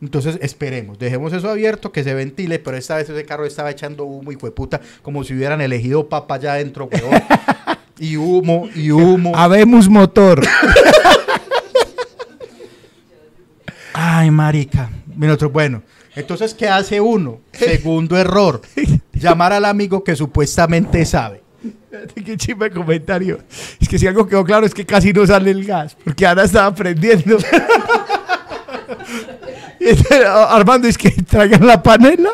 Entonces esperemos, dejemos eso abierto, que se ventile, pero esta vez ese carro estaba echando humo y puta, como si hubieran elegido papa allá adentro, huevón. [LAUGHS] y humo, y humo.
Habemos motor.
Ay, marica. Bueno, entonces, ¿qué hace uno? [LAUGHS] Segundo error, llamar al amigo que supuestamente sabe.
Qué chimba el comentario. Es que si algo quedó claro es que casi no sale el gas, porque Ana estaba prendiendo. [LAUGHS] Armando, es que traigan la panela.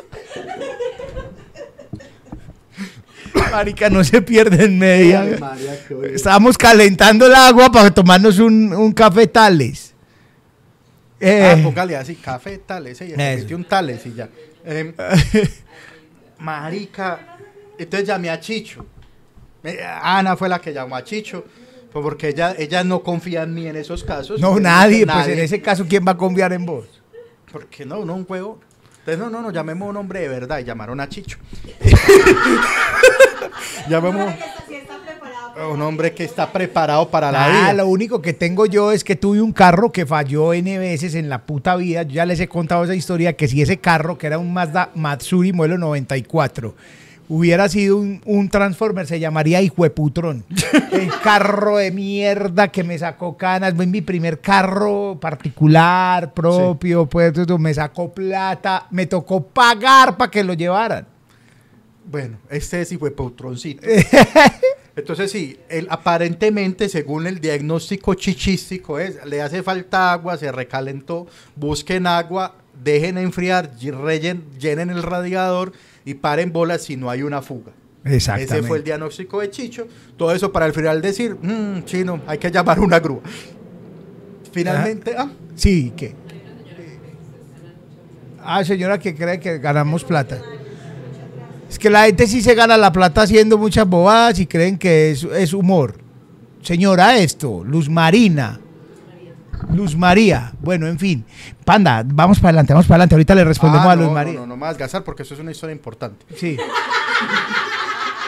Marica, no se pierde en media. Estábamos calentando el agua para tomarnos un, un café tales. Eh,
Ah, póngale así, café, tales, ella se metió un tales y ya. Em, [LAUGHS] marica, entonces llamé a Chicho. Eh, Ana fue la que llamó a Chicho, pues porque ella, ella no confía en mí en esos casos.
no, nadie, pues en ese caso, ¿quién va a confiar en vos?
Porque no, no un juego. Entonces, no, no, no, llamemos a un hombre de verdad y llamaron a Chicho. [LAUGHS] llamemos a un hombre que está preparado para la
Ah,
vida.
lo único que tengo yo es que tuve un carro que falló N veces en la puta vida. Yo ya les he contado esa historia que si ese carro, que era un Mazda Matsuri modelo 94, hubiera sido un, un Transformer, se llamaría Hijueputrón. [LAUGHS] El carro de mierda que me sacó canas. Fue mi primer carro particular, propio, pues me sacó plata. Me tocó pagar para que lo llevaran.
Bueno, este sí fue Pautroncito. [LAUGHS] Entonces sí, él aparentemente, según el diagnóstico chichístico, es, le hace falta agua, se recalentó, busquen agua dejen enfriar, rellen- llenen el radiador y paren bolas si no hay una fuga.
Exactamente.
Ese fue el diagnóstico de Chicho. Todo eso para el final decir, "Mm, chino, hay que llamar una grúa. Finalmente, ah,
Sí, ¿qué? Ah, señora que cree que ganamos plata. Es que la gente sí se gana la plata haciendo muchas bobadas y creen que es, es humor. Señora, esto, Luz Marina. Luz María. Bueno, en fin. Panda, vamos para adelante, vamos para adelante. Ahorita le respondemos
ah,
a Luz
no,
María.
No, no, no más gastar porque eso es una historia importante.
Sí.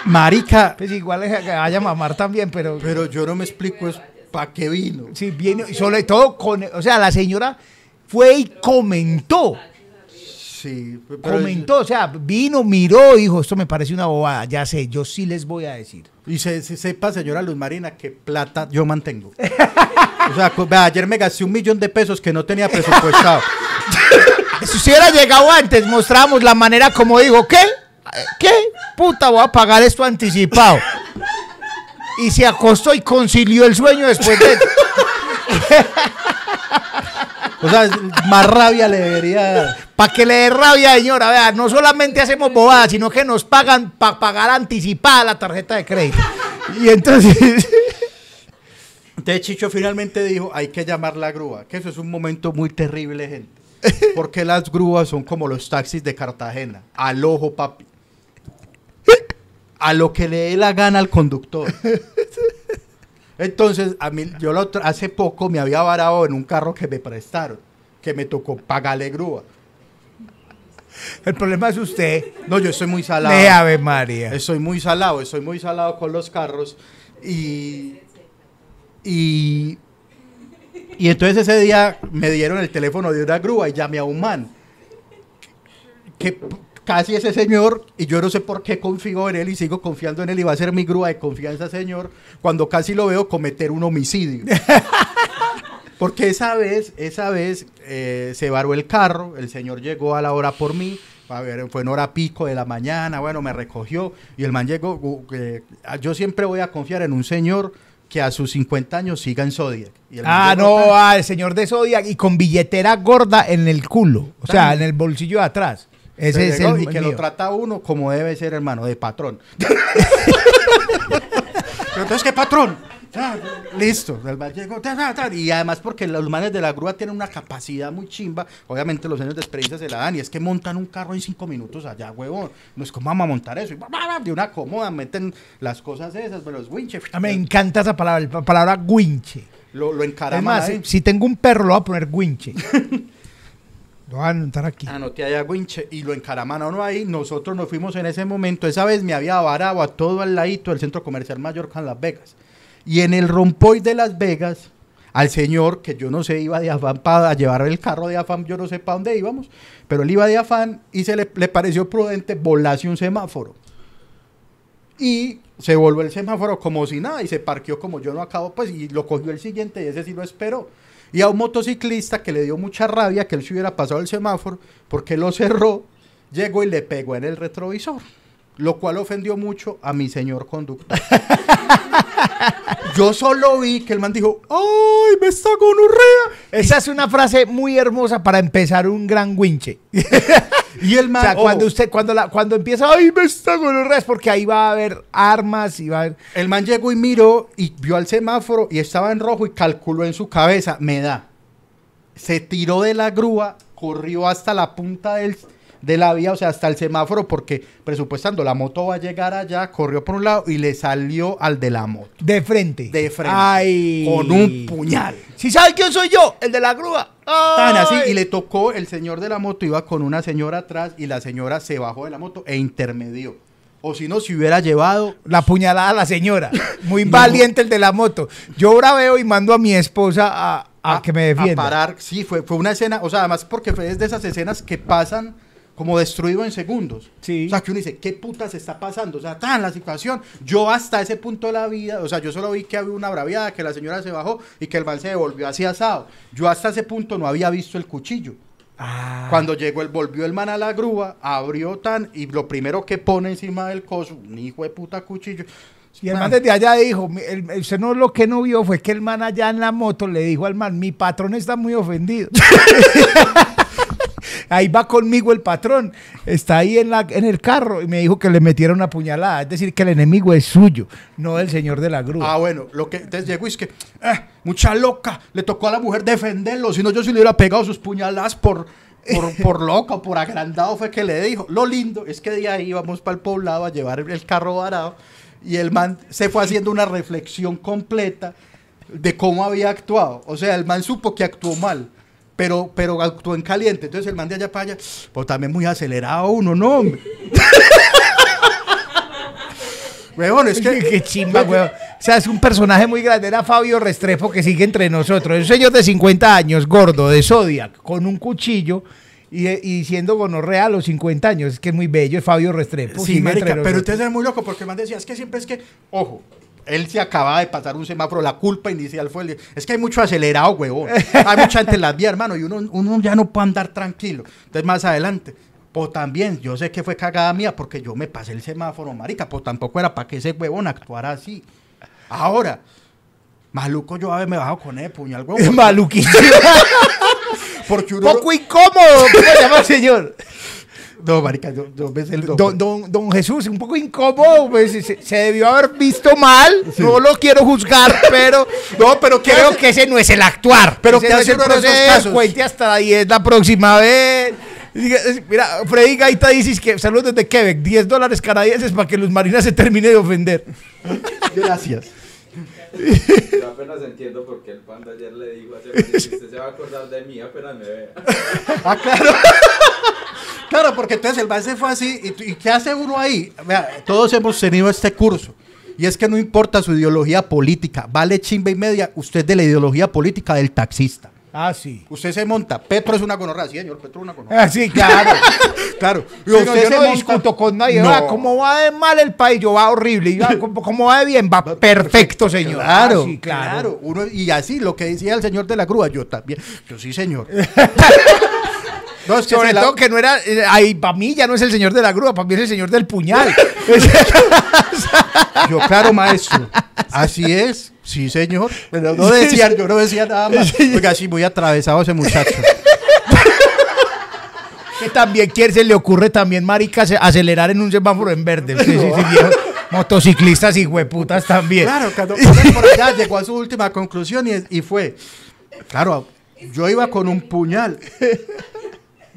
Marica,
Pues igual es [LAUGHS] que vaya a mamar también, pero...
pero yo no me explico es para qué vino.
Sí, viene, y sobre todo con... O sea, la señora fue y comentó.
Sí,
comentó, o sea, vino, miró, dijo, esto me parece una bobada, ya sé, yo sí les voy a decir.
Y se, se- sepa, señora Luz Marina, que plata yo mantengo. o sea, ayer me gasté un millón de pesos que no tenía presupuestado. [LAUGHS]
Si hubiera llegado antes, mostramos la manera como dijo, ¿qué? ¿Qué? Puta, voy a pagar esto anticipado. Y se acostó y concilió el sueño después de... [LAUGHS]
O sea, más rabia le debería dar.
Para que le dé rabia, señora, vea, no solamente hacemos bobadas, sino que nos pagan para pagar anticipada la tarjeta de crédito. Y entonces...
Entonces Chicho finalmente dijo, hay que llamar la grúa, que eso es un momento muy terrible, gente. Porque las grúas son como los taxis de Cartagena, al ojo, papi. A lo que le dé la gana al conductor. Entonces, a mí, yo otra- hace poco me había varado en un carro que me prestaron, que me tocó pagarle grúa.
El problema es usted.
No, yo estoy muy salado.
De Ave María.
Estoy muy salado, estoy muy salado con los carros. Y. Y. Y entonces ese día me dieron el teléfono de una grúa y llamé a un man. Que casi ese señor, y yo no sé por qué confío en él y sigo confiando en él, y va a ser mi grúa de confianza, señor, cuando casi lo veo cometer un homicidio. [LAUGHS] Porque esa vez, esa vez eh, se varó el carro, el señor llegó a la hora por mí, a ver, fue en hora pico de la mañana, bueno, me recogió y el man llegó, gu- eh, yo siempre voy a confiar en un señor que a sus 50 años siga en Zodiac. Y el
Ah, no,
tan-
ah, el señor de Zodiac y con billetera gorda en el culo. O sea, en el bolsillo de atrás. Ese
se
es
llegó
el
y que
mío.
lo trata uno como debe ser, hermano, de patrón. [LAUGHS] Entonces, ¿qué patrón? Ah, listo, y además porque los manes de la grúa tienen una capacidad muy chimba, obviamente los años de experiencia se la dan, y es que montan un carro en cinco minutos allá, huevón, no es como vamos a montar eso, y de una cómoda, meten las cosas esas, pero los winches,
Ah, Me encanta esa palabra, la palabra guinche.
lo, lo
Es
encaraman
más,
ahí.
si, si tengo un perro, lo voy a poner guinche. [LAUGHS] voy a anotar aquí.
Anoté allá winche y lo encaraman a uno ahí. Nosotros nos fuimos en ese momento. Esa vez me había varado a todo al ladito del centro comercial Mallorca en Las Vegas. Y en el rompoy de Las Vegas, al señor que yo no sé, iba de afán para llevar el carro de afán, yo no sé para dónde íbamos, pero él iba de afán y se le, le pareció prudente volarse un semáforo. Y se volvió el semáforo como si nada y se parqueó como yo no acabo, pues, y lo cogió el siguiente y ese sí lo esperó. Y a un motociclista que le dio mucha rabia que él se hubiera pasado el semáforo porque lo cerró, llegó y le pegó en el retrovisor, lo cual ofendió mucho a mi señor conductor. [LAUGHS] yo solo vi que el man dijo, ¡ay, me está gonorrea!
Esa es una frase muy hermosa para empezar un gran winche. [LAUGHS]
Y el
O
man,
sea, cuando
oh,
usted, cuando la, cuando empieza, ay, me está con los res, porque ahí va a haber armas y va a haber.
el man llegó y miró y vio al semáforo y estaba en rojo y calculó en su cabeza, me da. Se tiró de la grúa, corrió hasta la punta del, de la vía, o sea, hasta el semáforo, porque presupuestando la moto va a llegar allá, corrió por un lado y le salió al de la moto.
De frente.
De frente.
Ay.
Con un puñal.
¿Sí sabe quién soy yo? El de la grúa.
Tan así, y le tocó, el señor de la moto iba con una señora atrás y la señora se bajó de la moto e intermedió. O si no, se hubiera llevado
La puñalada a la señora. [LAUGHS] Muy
No.
valiente el de la moto. Yo braveo y mando a mi esposa a, a que me defienda.
A parar, sí, fue, fue una escena, o sea, además porque fue de esas escenas que pasan como destruido en segundos.
Sí.
O sea, que uno dice, ¿qué puta se está pasando? O sea, tan la situación. Yo hasta ese punto de la vida, o sea, yo solo vi que había una braviada, que la señora se bajó y que el man se devolvió así asado. Yo hasta ese punto no había visto el cuchillo.
Ah.
Cuando llegó el, volvió el man a la grúa, abrió tan, y lo primero que pone encima del coso, un hijo de puta cuchillo.
Y el man desde allá dijo, el- usted no lo que no vio fue que el man allá en la moto le dijo al man, mi patrón está muy ofendido. [LAUGHS] ahí va conmigo el patrón. Está ahí en, la, en el carro y me dijo que le metiera una puñalada. Es decir, que el enemigo es suyo, no el señor de la grúa.
Ah, bueno, lo que entonces llegó es que, eh, mucha loca, le tocó a la mujer defenderlo, si no yo sí le hubiera pegado sus puñaladas por, por, [LAUGHS] por loca, por agrandado fue que le dijo. Lo lindo es que de ahí íbamos para el poblado a llevar el carro varado y el man se fue haciendo una reflexión completa de cómo había actuado. O sea, el man supo que actuó mal. Pero, pero actuó en caliente. Entonces el man de allá para allá, pues también muy acelerado uno, ¿no? hombre? [LAUGHS] Weón, es que...
Qué chimba, [LAUGHS] weón. O sea, es un personaje muy grande. Era Fabio Restrepo que sigue entre nosotros. Es un señor de 50 años, gordo, de Zodiac, con un cuchillo y, y siendo gonorrea a los 50 años. Es que es muy bello, es Fabio Restrepo.
Sí, marica, pero ustedes eran muy loco porque el man decía, es que siempre es que, ojo, él se acababa de pasar un semáforo, la culpa inicial fue el es que hay mucho acelerado, huevón. Hay mucha gente en las vías, hermano, y uno, uno ya no puede andar tranquilo. Entonces, más adelante, pues también, yo sé que fue cagada mía porque yo me pasé el semáforo, marica, pues tampoco era para que ese huevón actuara así. Ahora, maluco yo haberme bajado con ese puñal, huevón.
maluquísimo. [LAUGHS]
Porque uno...
Poco incómodo. ¿Cómo se llama el señor?
No, marica, yo, sé el.
Don, don, don Jesús, un poco incómodo. pues, se, se debió haber visto mal. No lo quiero juzgar, [LAUGHS] pero.
No, pero ¿qué
creo
hace?
que ese no es el actuar.
Pero
Ese
¿qué
no
hace
es el
uno en esos casos?
Cuente hasta la 10 la próxima vez. Mira, Freddy Gaita dice que saludos desde Quebec, 10 dólares canadienses para que Luz Marina se termine de ofender.
Gracias. [LAUGHS]
Yo apenas entiendo por qué el panda ayer le dijo a Sebastián que usted se va a acordar de mí apenas me vea. [LAUGHS]
Ah, claro. [LAUGHS] claro, porque entonces el man se fue así. ¿Y, y qué hace uno ahí? Vea, todos hemos tenido este curso. Y es que no importa su ideología política. Vale chimba y media. Usted es de la ideología política del taxista.
Ah, sí.
Usted se monta. Petro es una gonorrea. Sí, señor, Petro es una gonorrea.
Ah, sí, claro. [LAUGHS]
Claro. Y
Sí, no,
usted
yo
se
no
monta-
discuto con nadie.
No.
Va, ¿Cómo va de mal el país? Yo va horrible. Y [LAUGHS] ¿cómo, cómo va de bien? Va perfecto, señor.
Claro,
Ah, sí,
claro. Uno, y así lo que decía el señor de la grúa, yo también. Yo sí, señor. [LAUGHS] no, es que
Sobre
la-
todo que no era. eh, ahí, para mí ya no es el señor de la grúa, para mí es el señor del puñal. [LAUGHS]
Yo, claro, maestro. Así es. Sí, señor. Pero no decía, yo no decía nada más. Oiga, así muy atravesado ese muchacho. [LAUGHS]
que también quiere, se le ocurre también, marica, acelerar en un semáforo en verde. Sí, sí, sí. Motociclistas y hueputas también.
Claro, cuando cuando por allá llegó a su última conclusión y, y fue, claro, yo iba con un puñal.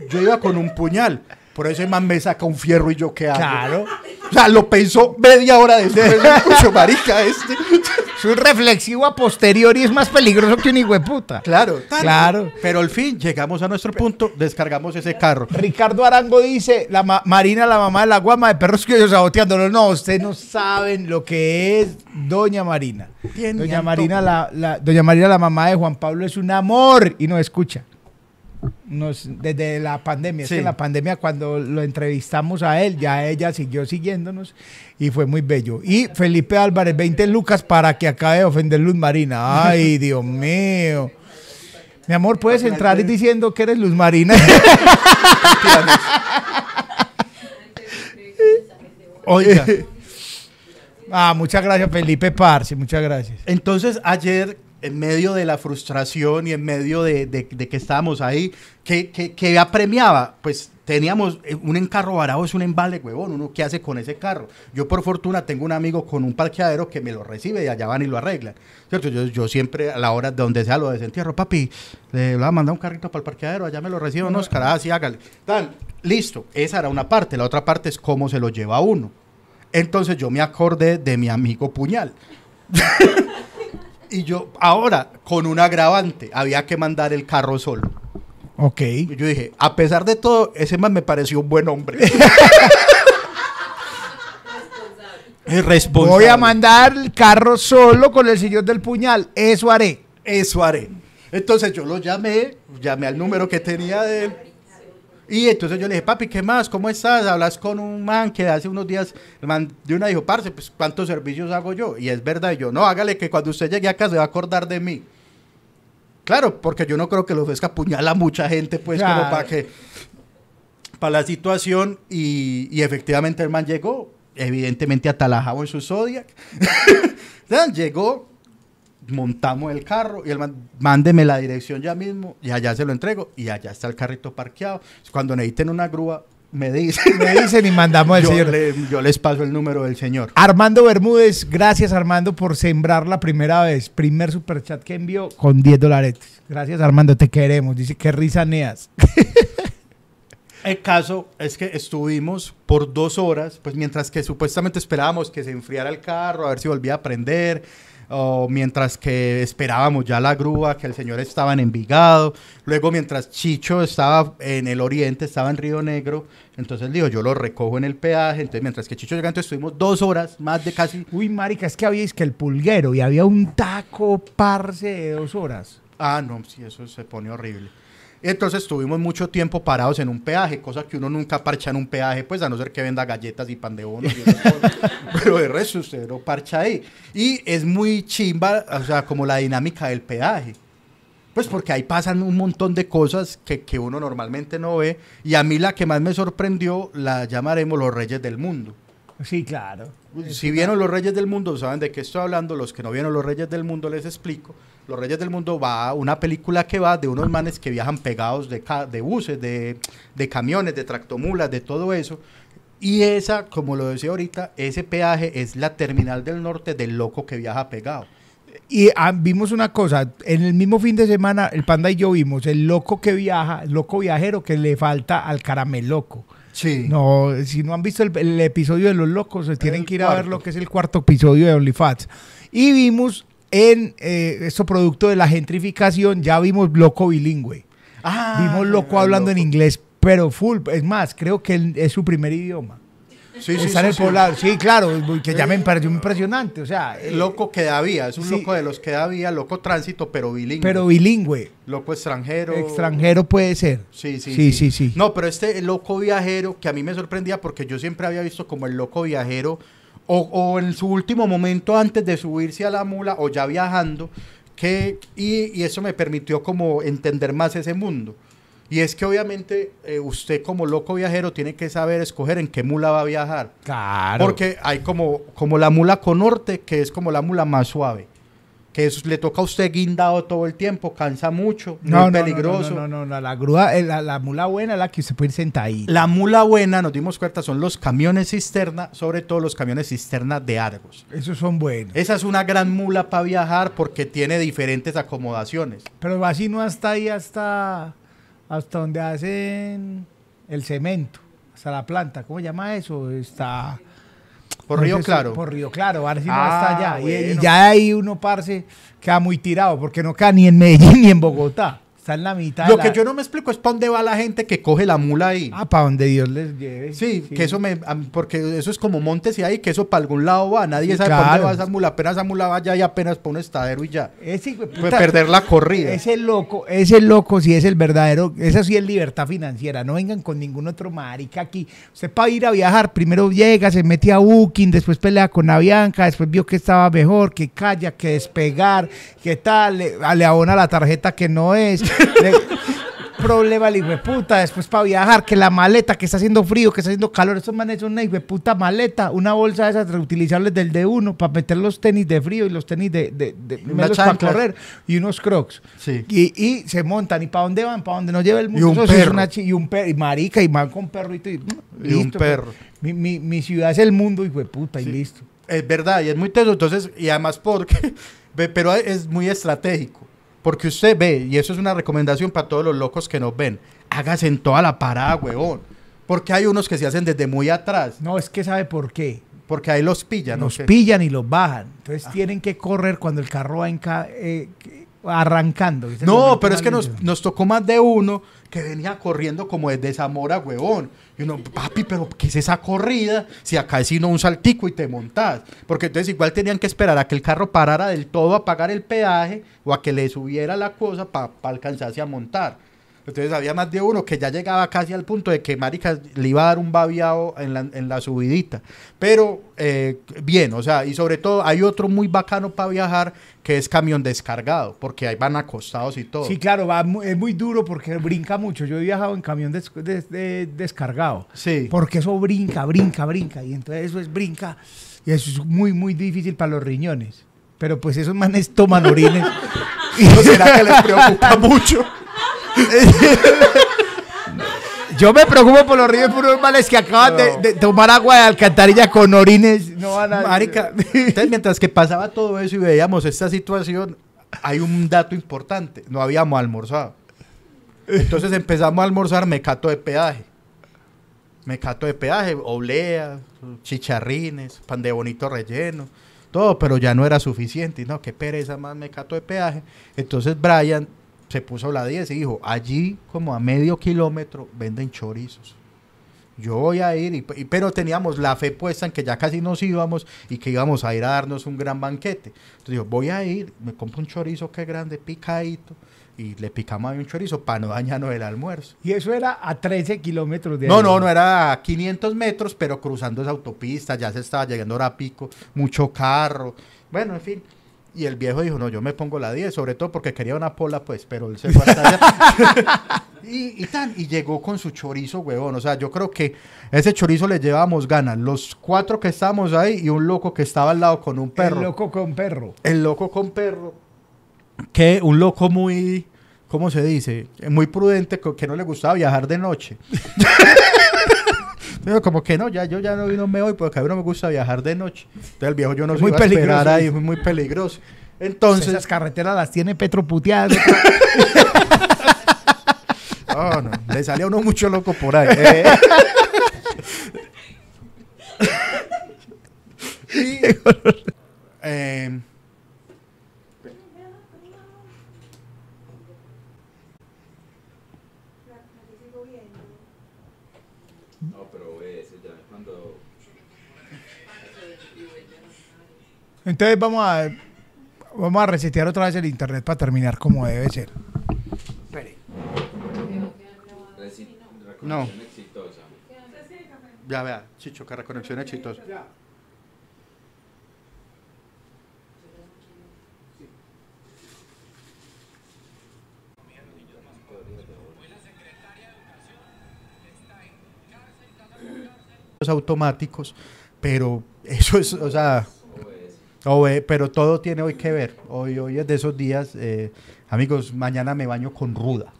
Yo iba con un puñal. Por eso el man me saca un fierro y yo qué hago.
Claro.
O sea, lo pensó media hora después. Escucho, marica, este.
Es un reflexivo a posteriori, es más peligroso que un hueputa.
Claro,
Claro.
Pero al fin llegamos a nuestro punto, descargamos ese carro.
Ricardo Arango dice, la ma- Marina, la mamá de la guama de perros que yo saboteándolo. No, ustedes no saben lo que es Doña Marina. Doña. Marina, la, la- Doña Marina, la mamá de Juan Pablo, es un amor y nos escucha. Nos, desde la pandemia, es
Sí.
que en la pandemia cuando lo entrevistamos a él, ya ella siguió siguiéndonos y fue muy bello. Y Felipe Álvarez, 20 lucas para que acabe de ofender Luz Marina. Ay, [LAUGHS] Dios mío. Mi amor, puedes entrar diciendo que eres Luz Marina. [LAUGHS]
Oiga.
Ah, muchas gracias, Felipe Parce, muchas gracias.
Entonces, ayer, en medio de la frustración y en medio de, de- de que estábamos ahí, que, que, apremiaba, pues teníamos eh, un encarro varado, es un embale, huevón, uno qué hace con ese carro. Yo, por fortuna, tengo un amigo con un parqueadero que me lo recibe y allá van y lo arreglan. ¿Cierto? Yo, yo siempre, a la hora de donde sea lo desentierro, papi, le voy a mandar un carrito para el parqueadero, allá me lo recibe unos Oscar, ah, sí, hágale. Tan, listo, esa era una parte, la otra parte es cómo se lo lleva uno. Entonces yo me acordé de mi amigo Puñal. [LAUGHS] Y yo, ahora, con un agravante, había que mandar el carro solo.
Ok.
Y yo dije, a pesar de todo, ese man me pareció un buen hombre. [LAUGHS] Es responsable.
Voy a mandar el carro solo con el señor del puñal. Eso haré.
Eso haré. Entonces yo lo llamé, llamé al número que tenía de él. Y entonces yo le dije, papi, ¿qué más? ¿Cómo estás? Hablas con un man que hace unos días, el man de una dijo, parce, pues ¿cuántos servicios hago yo? Y es verdad, y yo, no, hágale que cuando usted llegue acá se va a acordar de mí. Claro, porque yo no creo que lo ofrezca apuñala a mucha gente, pues, como para que, para la situación. Y, y efectivamente el man llegó, evidentemente atalajado en su Zodiac. [LAUGHS] Llegó, montamos el carro y el man, mándeme la dirección ya mismo y allá se lo entrego y allá está el carrito parqueado. Cuando necesiten una grúa, me dicen. [LAUGHS]
Me dicen y mandamos al
yo,
señor.
le- yo les paso el número del señor.
Armando Bermúdez, gracias Armando por sembrar la primera vez. Primer superchat que envió con 10 dólares. Gracias Armando, te queremos. Dice que risa neas. [LAUGHS]
El caso es que estuvimos por dos horas, pues mientras que supuestamente esperábamos que se enfriara el carro, a ver si volvía a prender, o mientras que esperábamos ya la grúa, que el señor estaba en Envigado, luego mientras Chicho estaba en el oriente, estaba en Río Negro, entonces dijo, yo lo recojo en el peaje, entonces mientras que Chicho llegaba, entonces estuvimos dos horas, más de casi,
Uy, marica, es que habíais que el pulguero y había un taco parce de dos horas.
ah, no, sí, eso se pone horrible. Entonces estuvimos mucho tiempo parados en un peaje, cosa que uno nunca parcha en un peaje, pues a no ser que venda galletas y pan de bono. y. [LAUGHS] Pero de resto usted no parcha ahí. Y es muy chimba, o sea, como la dinámica del peaje. Pues porque ahí pasan un montón de cosas que, que uno normalmente no ve. Y a mí la que más me sorprendió la llamaremos los reyes del mundo.
Sí, claro.
Si vieron los Reyes del Mundo, saben de qué estoy hablando. Los que no vieron los Reyes del Mundo, les explico. Los Reyes del Mundo va una película que va de unos manes que viajan pegados de, ca- de buses, de, de camiones, de tractomulas, de todo eso. Y esa, como lo decía ahorita, ese peaje es la terminal del norte del loco que viaja pegado.
Y ah, vimos una cosa, en el mismo fin de semana, el panda y yo vimos el loco que viaja, el loco viajero que le falta al carameloco.
Sí.
No, si no han visto el, el episodio de Los Locos, se tienen
El
que ir a ver lo que es el cuarto episodio de OnlyFans. Y vimos en eh, esto producto de la gentrificación, ya vimos loco bilingüe.
Ah,
vimos loco hablando en inglés, pero full. Es más, creo que es su primer idioma.
Sí, sí,
Está en el
sí.
poblado. Sí, claro, que ya me pareció impresionante. O sea, eh,
El loco que da vía, es un loco de los que da vía, loco tránsito, pero bilingüe.
pero bilingüe.
loco extranjero.
Extranjero puede ser.
Sí, sí,
Sí, sí, sí.
No, pero este loco viajero, que a mí me sorprendía porque yo siempre había visto como el loco viajero, o, o en su último momento antes de subirse a la mula, o ya viajando, que, y, y eso me permitió como entender más ese mundo. Y es que obviamente eh, usted como loco viajero tiene que saber escoger en qué mula va a viajar.
Claro.
Porque hay como, como la mula conorte, que es como la mula más suave. Que es- le toca a usted guindado todo el tiempo, cansa mucho, muy
no, no,
peligroso.
No, no, no, no, la grúa, eh, la, la mula buena es la que usted puede ir sentadito.
La mula buena, nos dimos cuenta, son los camiones cisterna, sobre todo los camiones cisterna de Argos.
Esos son buenos.
Esa es una gran mula para viajar porque tiene diferentes acomodaciones.
Pero así no hasta ahí, hasta, hasta donde hacen el cemento, hasta la planta. ¿Cómo se llama eso? Está.
Por Río Claro.
Por Río Claro, ahora sí no
Ah,
hasta allá. Y- ya ahí uno, parce, queda muy tirado, porque no queda ni en Medellín [LAUGHS] ni en Bogotá. Está en la mitad.
Lo que yo no me explico es para dónde va la gente que coge la mula ahí.
Ah, para donde Dios les lleve.
Sí, que eso me. Porque eso es como montes y ahí, que eso para algún lado va. Nadie
Sí,
sabe para dónde
claro.
va esa mula. Apenas esa mula va allá y apenas para un estadero y ya.
Ese puta-
perder la corrida.
Ese loco, ese loco sí es el verdadero, esa sí es libertad financiera, no vengan con ningún otro marica aquí. Usted para ir a viajar, primero llega, se mete a Booking, después pelea con Avianca, después vio que estaba mejor, que calla, que despegar, que tal, le, le abona la tarjeta que no es. Le- problema de puta, después para viajar, que la maleta, que está haciendo frío, que está haciendo calor, estos manes son una hijo de puta maleta, una bolsa de esas reutilizables del D1 para meter los tenis de frío y los tenis de, de, de melos para correr y unos crocs.
Sí.
Y, y se montan, ¿y para dónde van? ¿Para dónde nos lleva el mundo?
Y un
Eso
perro.
una y un perro, y marica, y van con perrito y,
Y un perro.
Mi, mi, mi ciudad es el mundo, hijo de puta, y listo.
Es verdad, y es muy teso, entonces, y además porque, [LAUGHS] pero es muy estratégico, porque usted ve, y eso es una recomendación para todos los locos que nos ven, hágase en toda la parada, huevón, porque hay unos que se hacen desde muy atrás,
No, es que sabe por qué.
porque ahí los pillan, ¿no?
Los
sé.
pillan y los bajan. Entonces
Ah.
tienen que correr cuando el carro va en ca- eh, arrancando.
No, pero es que nos, nos tocó más de uno que venía corriendo como desde Zamora, huevón. Y uno, papi, pero ¿qué es esa corrida? Si acá es sino un saltico y te montás. Porque entonces igual tenían que esperar a que el carro parara del todo a pagar el peaje o a que le subiera la cosa para alcanzarse a montar. Entonces había más de uno que ya llegaba casi al punto de que Marica le iba a dar un babiado en la, en la subidita. Pero eh, bien, o sea, y sobre todo hay otro muy bacano para viajar que es camión descargado, porque ahí van acostados y todo.
Sí, claro, va es muy duro porque brinca mucho. Yo he viajado en camión des- des- de- descargado.
Sí.
Porque eso brinca, brinca, brinca. Y entonces eso es brinca. Y eso es muy, muy difícil para los riñones. Pero pues esos manes toman orines. [LAUGHS]
¿No será que les preocupa mucho? [LAUGHS]
Yo me preocupo por los ríos puros males que acaban de, de tomar agua de alcantarilla con orines. No van a...
Marica, entonces mientras que pasaba todo eso y veíamos esta situación, hay un dato importante, no habíamos almorzado. Entonces empezamos a almorzar mecato de peaje. Mecato de peaje, oblea, chicharrines, pan de bonito relleno, todo, pero ya no era suficiente. No, qué pereza más mecato de peaje. Entonces Brian se puso la 10 y dijo, allí como a medio kilómetro venden chorizos. Yo voy a ir, y, y- pero teníamos la fe puesta en que ya casi nos íbamos y que íbamos a ir a darnos un gran banquete. Entonces digo, voy a ir, me compro un chorizo que grande, picadito, y le picamos ahí un chorizo para no dañarnos el almuerzo.
Y eso era a 13 kilómetros de
No,
ahí.
no, no era a 500 metros, pero cruzando esa autopista, ya se estaba llegando hora pico, mucho carro, bueno, en fin. Y el viejo dijo, no, yo me pongo la 10, sobre todo porque quería una pola, pues, pero él se fue hasta allá. [LAUGHS] y, y tan, y llegó con su chorizo, huevón. O sea, yo creo que ese chorizo le llevábamos ganas. Los cuatro que estábamos ahí y un loco que estaba al lado con un perro.
El loco con perro.
El loco con perro. Que un loco muy, ¿cómo se dice? Muy prudente, que no le gustaba viajar de noche. [LAUGHS] Pero como que no, ya yo ya no, no me voy porque a mí no me gusta viajar de noche. Entonces el viejo yo no
Es
se
muy
iba a esperar ahí, es muy peligroso. Entonces,
Esas carreteras las tiene Petro puteadas. [LAUGHS]
oh, no, le salía uno mucho loco por ahí. Eh. [LAUGHS] Y, [LAUGHS] eh,
No, pero ese ya cuando.
Entonces vamos a vamos a resetear otra vez el internet para terminar como debe ser.
reci-
No.
reconexión exitosa.
ya vea, Chicho, que reconexión exitosa. Los automáticos, pero eso es, o sea, pero todo tiene hoy que ver. Hoy, hoy es de esos días, eh, amigos, mañana me baño con ruda.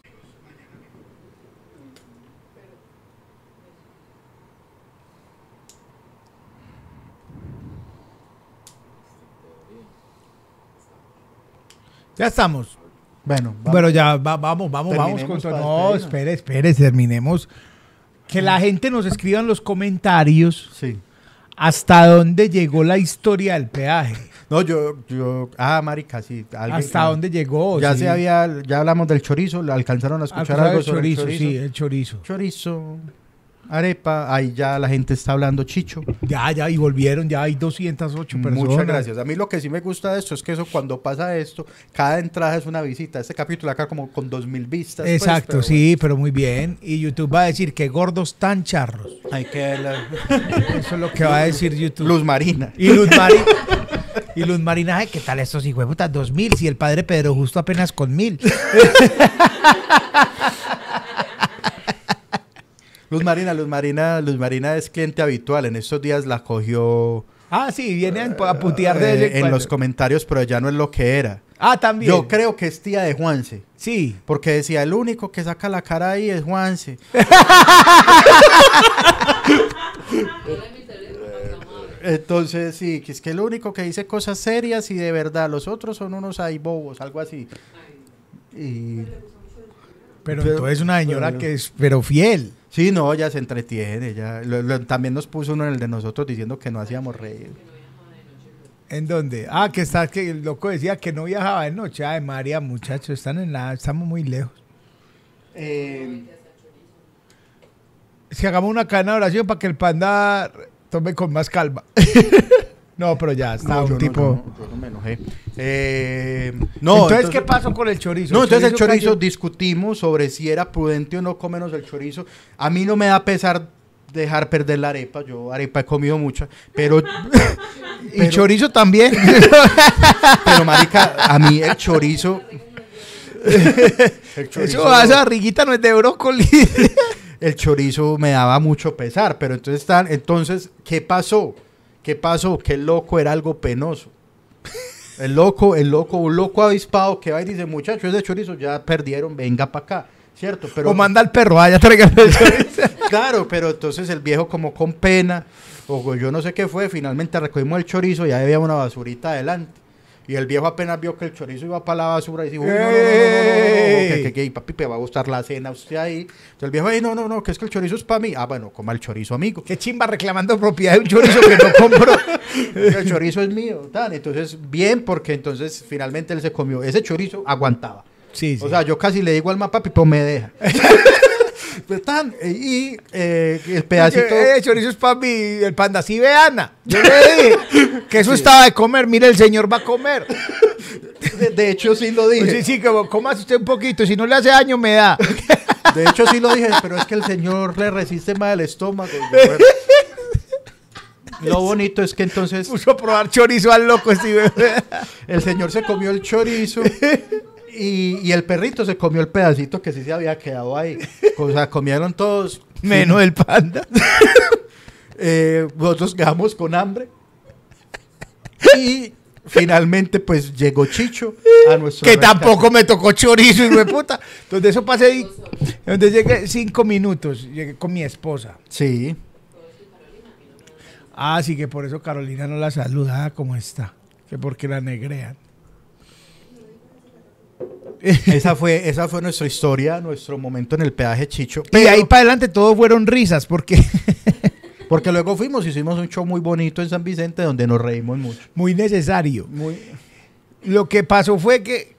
Ya estamos.
Bueno, vamos.
Bueno, ya va- vamos, vamos, vamos con todo. No, espere, espere, terminemos. Que la gente nos escriba en los comentarios
sí.
Hasta dónde llegó la historia del peaje.
No, yo, yo, ah, marica, sí. alguien
Hasta dónde llegó.
Ya
sí.
se había, ya hablamos del chorizo, ¿le alcanzaron a escuchar
Ah,
algo
el
sobre
chorizo,
el chorizo?
sí, el chorizo.
Chorizo, arepa, ahí ya la gente está hablando chicho.
Ya, ya, y volvieron, ya hay 208 personas.
Muchas gracias. A mí lo que sí me gusta de esto es que eso cuando pasa esto, cada entrada es una visita. Este capítulo acá como con dos mil vistas. pues,
Exacto,
pero
sí, pero muy bien. Y YouTube va a decir que gordos tan charros.
hay que la- [LAUGHS]
Eso es lo que va a decir YouTube.
Luz Marina.
Y Luz Marina. Y Luz Marina, ay, ¿qué tal estos hijos de puta? Dos mil, si el padre Pedro justo apenas con mil. [LAUGHS]
Luz Marina, Luz Marina, Luz Marina es cliente habitual. En estos días la cogió
Ah, sí, viene a putear de
eh,
en cuando.
los comentarios, pero ya no es lo que era.
Ah, también.
Yo creo que es tía de Juanse.
Sí.
Porque decía, el único que saca la cara ahí es Juanse. [LAUGHS] Entonces, sí, que es que el único que dice cosas serias y de verdad, los otros son unos ahí bobos, algo así. Y
Pero,
Pero-
entonces una señora
pero-
que es, pero fiel.
Sí, no, ya se entretiene, ya. Lo- lo- también nos puso uno en el de nosotros diciendo que no hacíamos reír.
¿En dónde? Ah, que está, que el loco decía que no viajaba de noche. Ay, María, muchachos, están en la, estamos muy lejos.
Eh,
que hagamos una cadena de oración para que el panda tome con más calma. [LAUGHS] no, pero ya está
no,
un
yo no,
tipo.
yo no, yo no me enojé. Eh, no,
entonces, ¿qué pasó con el chorizo?
No, entonces el chorizo
cayó-
discutimos sobre si era prudente o no comernos el chorizo. A mí no me da pesar dejar perder la arepa. Yo arepa he comido mucha, pero [LAUGHS]
Y
pero-
chorizo también. [LAUGHS]
pero marica, a mí el chorizo [LAUGHS] el chorizo,
Eso, esa barriguita no es de brócoli.
el chorizo me daba mucho pesar, pero entonces entonces ¿qué pasó? ¿Qué pasó? Que el loco era algo penoso. El loco, el loco, un loco avispado que va y dice, muchachos, ese chorizo ya perdieron, venga para acá. ¿Cierto? Pero,
o manda al perro, vaya, traigan el [LAUGHS] chorizo.
Claro, pero entonces el viejo como con pena, o yo no sé qué fue, finalmente recogimos el chorizo y ahí había una basurita adelante. Y el viejo apenas vio que el chorizo iba para la basura y dijo, "Uy, no, no, no, no, no, no, que, que, papi, me va a gustar la cena usted ahí. Entonces el viejo, "Ey, no, no, no, que es que el chorizo es para mí. Ah, bueno, coma el chorizo, amigo.
Qué chimba reclamando propiedad de un chorizo que no compró.
el chorizo es mío. Tan. Entonces, bien, porque entonces finalmente él se comió. Ese chorizo aguantaba.
Sí, sí.
O sea, yo casi le digo al más papi, pues me deja. Pues, tan, y eh, el pedacito.
Eh, chorizo es para mí, el panda. Sí, ve, Ana. Yo le dije que eso [LAUGHS] estaba de comer. Mire, el señor va a comer.
De, de hecho, sí lo dije.
Pues sí, sí, como comas usted un poquito. Si no le hace daño, me da. [LAUGHS]
De hecho, sí lo dije, pero es que el señor le resiste más el estómago. Lo [LAUGHS] bonito es que entonces
Puso a probar chorizo al loco, ve.
el señor se comió el chorizo y, y el perrito se comió el pedacito que sí se había quedado ahí. O sea, comieron todos.
Menos el panda. [LAUGHS]
Eh, nosotros quedamos con hambre. Y finalmente, pues llegó Chicho a nuestro.
Que tampoco me tocó chorizo, hijo de puta. Donde eso pasé, ahí, donde llegué cinco minutos, llegué con mi esposa.
Sí.
Ah, sí, que por eso Carolina no la saluda, ah, ¿cómo está? Que porque la negrean. [LAUGHS]
Esa fue, esa fue nuestra historia, nuestro momento en el peaje Chicho.
y
Pero-
ahí para adelante todo fueron risas, porque [LAUGHS]
Porque luego fuimos, hicimos un show muy bonito en San Vicente donde nos reímos mucho.
muy necesario.
Muy...
Lo que pasó fue que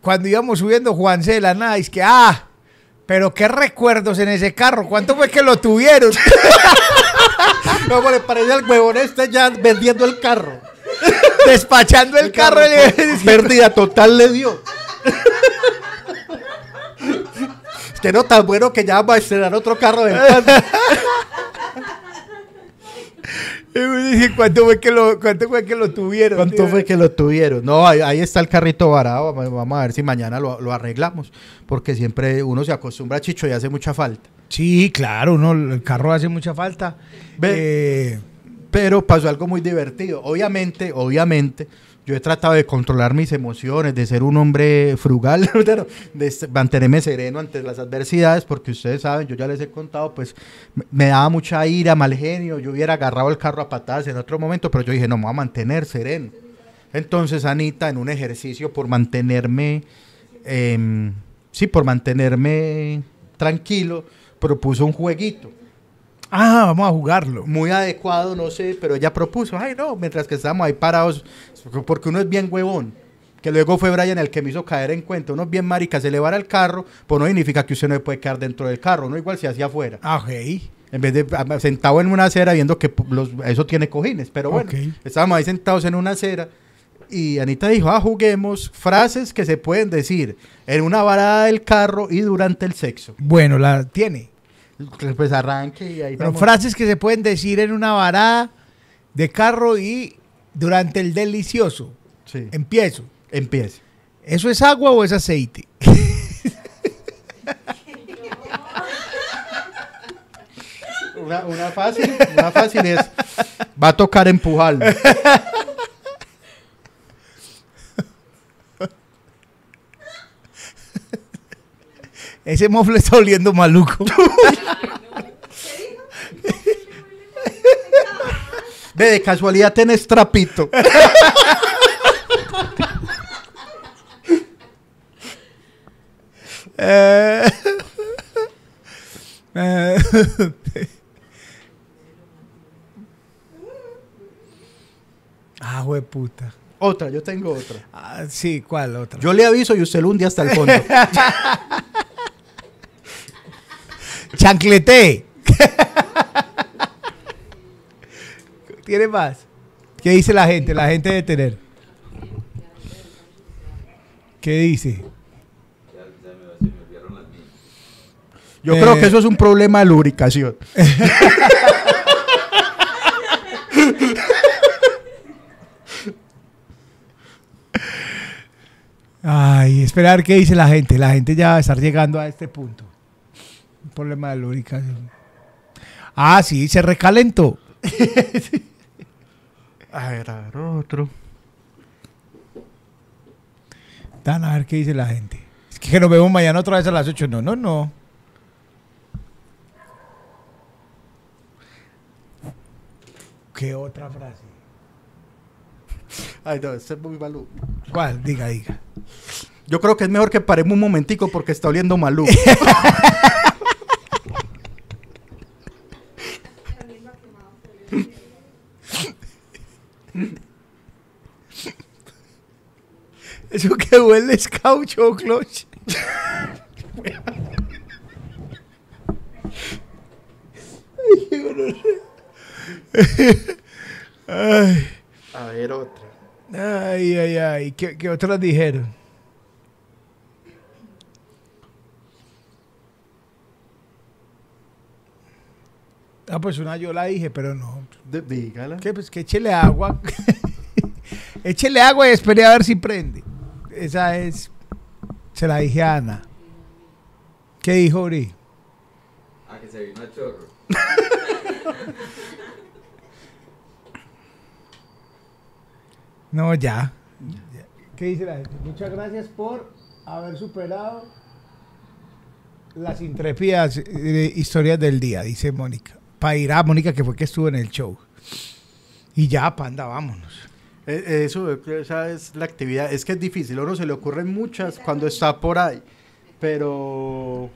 cuando íbamos subiendo Juan C de la nada, es que, ah, pero qué recuerdos en ese carro, ¿cuánto fue que lo tuvieron? [LAUGHS]
¿Cómo le parece al huevón este ya vendiendo el carro?
Despachando el, carro. y le-
Pérdida total le dio. Usted no tan bueno que ya vamos a estrenar otro carro Panda.
Y me dije, ¿cuánto fue que lo, cuánto fue que lo tuvieron?
¿Cuánto fue que lo tuvieron? No, ahí, ahí está el carrito varado. Vamos a ver si mañana lo, lo arreglamos. Porque siempre uno se acostumbra a Chicho y hace mucha falta.
Sí, claro, no, el carro hace mucha falta.
Ve-
Eh,
Pero pasó algo muy divertido. Obviamente, obviamente, yo he tratado de controlar mis emociones, de ser un hombre frugal, [LAUGHS] de mantenerme sereno ante las adversidades, porque ustedes saben, yo ya les he contado, pues me- daba mucha ira, mal genio, yo hubiera agarrado el carro a patadas en otro momento, pero yo dije, no, me voy a mantener sereno. Entonces Anita, en un ejercicio por mantenerme, em, sí, por mantenerme tranquilo, propuso un jueguito
ah, vamos a jugarlo.
muy adecuado, no sé, pero ella propuso, ay no, mientras que estábamos ahí parados, porque uno es bien huevón, que luego fue Brian el que me hizo caer en cuenta, uno es bien marica, se le va el carro, pues no significa que usted no puede quedar dentro del carro, uno igual se hacía afuera,
Ah, ok.
en vez de ah, sentado en una acera viendo que los- eso tiene cojines, pero bueno, estábamos ahí sentados en una acera y Anita dijo, ah, juguemos frases que se pueden decir en una varada del carro y durante el sexo.
Bueno, la tiene.
Pues arranque y ahí
Pero frases que se pueden decir en una varada de carro y durante el delicioso.
Sí.
Empiezo.
Empiece.
¿Eso es agua o es aceite? [LAUGHS]
Una, una fácil, una fácil es, va a tocar empujarlo. [LAUGHS]
Ese mofle está oliendo maluco. [LAUGHS]
Ve, de casualidad tenés trapito.
Eh, [LAUGHS] eh, ah, puta.
Otra, yo tengo otra.
Ah, sí, ¿cuál otra?
Yo le aviso y usted lo hunde hasta el fondo. [LAUGHS]
Chancleté. ¿Tiene más? ¿Qué dice la gente? La gente de tener. ¿Qué dice?
Yo
Eh.
creo que eso es un problema de lubricación.
Ay, esperar qué dice la gente. La gente ya va a estar llegando a este punto. Problema de lubricación. Ah, sí, se recalentó. [LAUGHS]
A ver, a ver, otro.
Dan, a ver qué dice la gente. Es que nos vemos mañana otra vez a las 8. No, no, no. ¿Qué otra frase?
Ay, no, este es muy maluco.
¿Cuál? Diga, diga.
Yo creo que es mejor que paremos un momentico porque está oliendo maluco. [LAUGHS] [LAUGHS]
Eso que huele es caucho, cloche. [LAUGHS] Ay,
A ver, otra.
ay, ay, ay. ¿Qué, qué otras dijeron? Ah, pues una yo la dije, pero no.
De- dígala.
¿Qué? Pues que échele agua. [LAUGHS] échele agua y espere a ver si prende. Esa es. Se la dije a Ana. ¿Qué dijo Uri?
Ah, que se vino a chorro. [LAUGHS]
No, ya. ¿Qué dice la gente? Muchas gracias por haber superado las intrépidas eh, historias del día, dice Mónica. Para ir a Mónica, que fue que estuvo en el show. Y ya, panda, vámonos.
Eh, Eso, esa es la actividad. Es que es difícil. A uno se le ocurren muchas cuando está por ahí. Pero.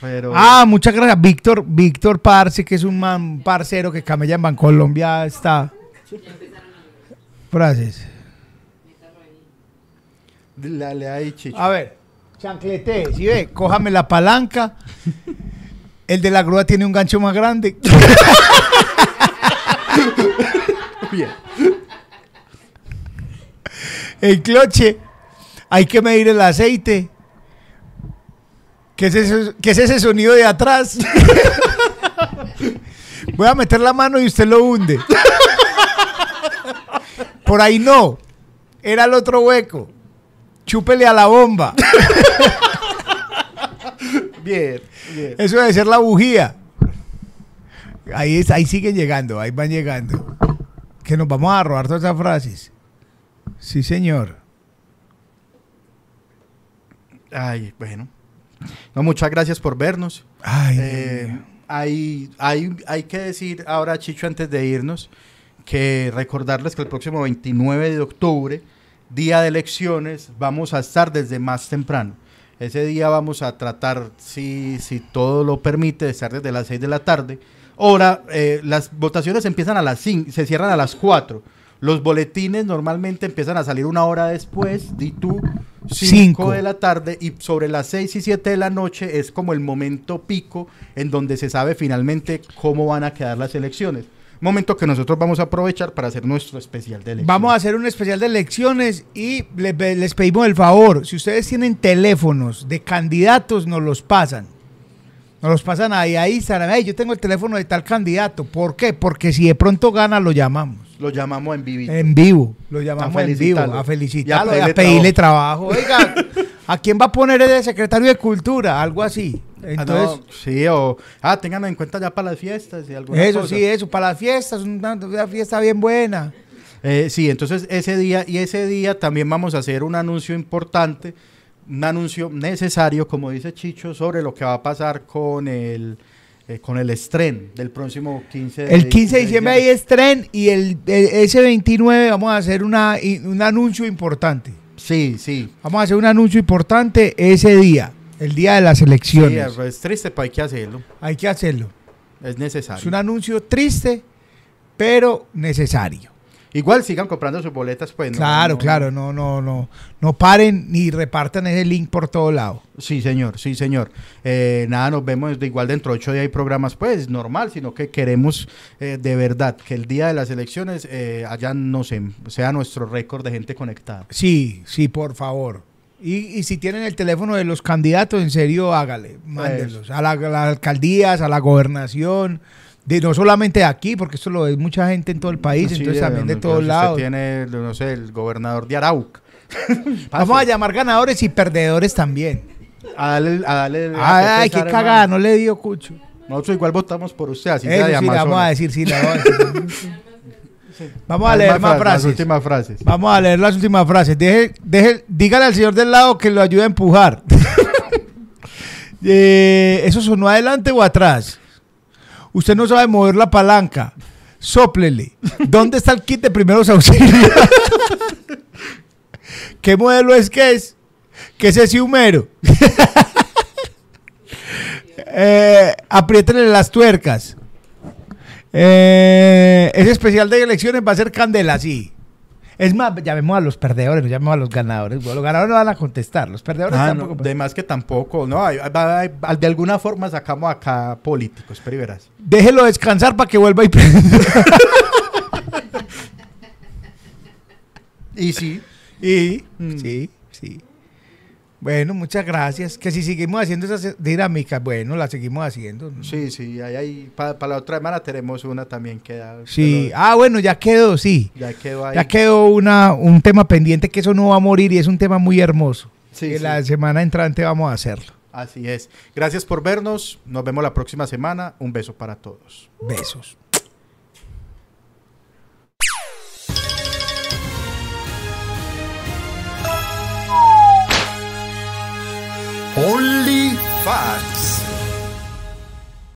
Pero.
Ah, muchas gracias. Víctor, Víctor Parce, que es un man parcero que camella en Bancolombia, está. Gracias.
Dale ahí, chicho.
A ver, chanclete, si ve, cójame la palanca. [LAUGHS] El de la grúa tiene un gancho más grande.
Bien. [LAUGHS]
El cloche, hay que medir el aceite. ¿Qué es, ese, qué es ese sonido de atrás? [LAUGHS] Voy a meter la mano y usted lo hunde. Por ahí no. Era el otro hueco. Chúpele a la bomba. [LAUGHS]
Bien. Bien.
Eso debe ser la bujía. Ahí, es, ahí siguen llegando, ahí van llegando. Que nos vamos a robar todas esas frases. Sí, señor.
Ay, bueno. No, muchas gracias por vernos.
Ay,
Eh, hay, hay, hay que decir ahora, Chicho, antes de irnos, que recordarles que el próximo 29 de octubre, día de elecciones, vamos a estar desde más temprano. Ese día vamos a tratar, si, si todo lo permite, de estar desde las 6 de la tarde. Ahora, eh, las votaciones empiezan a las 5, se cierran a las 4. Los boletines normalmente empiezan a salir una hora después, di tú, 5
Cinco.
de la tarde y sobre las 6 y 7 de la noche es como el momento pico en donde se sabe finalmente cómo van a quedar las elecciones. Momento que nosotros vamos a aprovechar para hacer nuestro especial de elecciones.
Vamos a hacer un especial de elecciones y le- le- les pedimos el favor, si ustedes tienen teléfonos de candidatos, nos los pasan. Nos los pasan ahí a Instagram. Hey, yo tengo el teléfono de tal candidato. ¿Por qué? Porque si de pronto gana, lo llamamos.
Lo llamamos en vivo.
En vivo. Lo llamamos en vivo. A felicitarlo
Y
y
a pedirle
pedirle trabajo. Oiga, ¿a quién va a poner el de secretario de Cultura? Algo así.
Ah,
Entonces,
no, sí, o ah, tengan en cuenta ya para las fiestas y alguna
eso
cosa.
sí, eso. Para las fiestas, una, una fiesta bien buena.
Eh, sí, entonces ese día y ese día también vamos a hacer un anuncio importante, un anuncio necesario, como dice Chicho, sobre lo que va a pasar con el eh, con el estreno del próximo 15 de
El 15 de diciembre hay estreno y el, el- ese 29 vamos a hacer una, un anuncio importante.
Sí, sí.
Vamos a hacer un anuncio importante ese día, el día de las
Sí,
elecciones.
es triste, pero hay que hacerlo.
Hay que hacerlo.
Es necesario.
Es un anuncio triste, pero necesario.
Igual sigan comprando sus boletas, pues. no,
claro,
no-
claro, no, no, no. No paren ni repartan ese link por todo lado.
Sí, señor, sí, señor. Eh, nada, nos vemos de igual dentro de ocho días hay programas, pues, normal, sino que queremos eh, de verdad que el día de las elecciones eh, allá, no sé, sea nuestro récord de gente conectada.
Sí, sí, por favor. Y, y si tienen el teléfono de los candidatos, en serio, hágale, mándenlos. A, la- a las alcaldías, a la gobernación, de, no solamente de aquí, porque esto lo ve mucha gente en todo el país,
Sí,
entonces también de todos
si usted
lados.
tiene, no sé, el gobernador de Arauca. [LAUGHS]
Vamos a llamar ganadores y perdedores también.
A darle, a darle a
Ay, qué cagada, no le dio cucho.
Nosotros igual votamos por usted, así
Eso
sea de
sí, vamos a decir, sí, le vamos a [LAUGHS] decir. Vamos a leer más frases.
Las últimas frases.
Vamos a leer las últimas frases. Deje, deje, dígale al señor del lado que lo ayude a empujar. [LAUGHS] Eh, ¿Eso sonó adelante o atrás? Usted no sabe mover la palanca. Sóplele. ¿Dónde está el kit de primeros auxilios? [LAUGHS] ¿Qué modelo es que es? ¿Qué es ese humero? [LAUGHS] eh, apriétenle las tuercas. Eh, ese especial de elecciones va a ser candela, sí. Es más, llamemos a los perdedores, no llamemos a los ganadores. Los ganadores no van a contestar, los perdedores
Ah,
tampoco.
no, de más que tampoco, no, hay- va- hay- de alguna forma sacamos acá políticos, pero y verás.
Déjelo descansar para que vuelva y. [LAUGHS]
Y sí,
y
Mm.
sí. Bueno, muchas gracias. Que si seguimos haciendo esas dinámicas, bueno, las seguimos haciendo. ¿no?
sí, sí, ahí, ahí para la otra semana tenemos una también que da-
Sí.
pero
Ah, bueno, ya quedó, sí.
ya quedó ahí.
Ya quedó una, un tema pendiente que eso no va a morir y es un tema muy hermoso.
Sí,
que
sí.
la semana entrante vamos a hacerlo.
Así es. Gracias por vernos. Nos vemos la próxima semana. Un beso para todos.
Besos.
Only facts.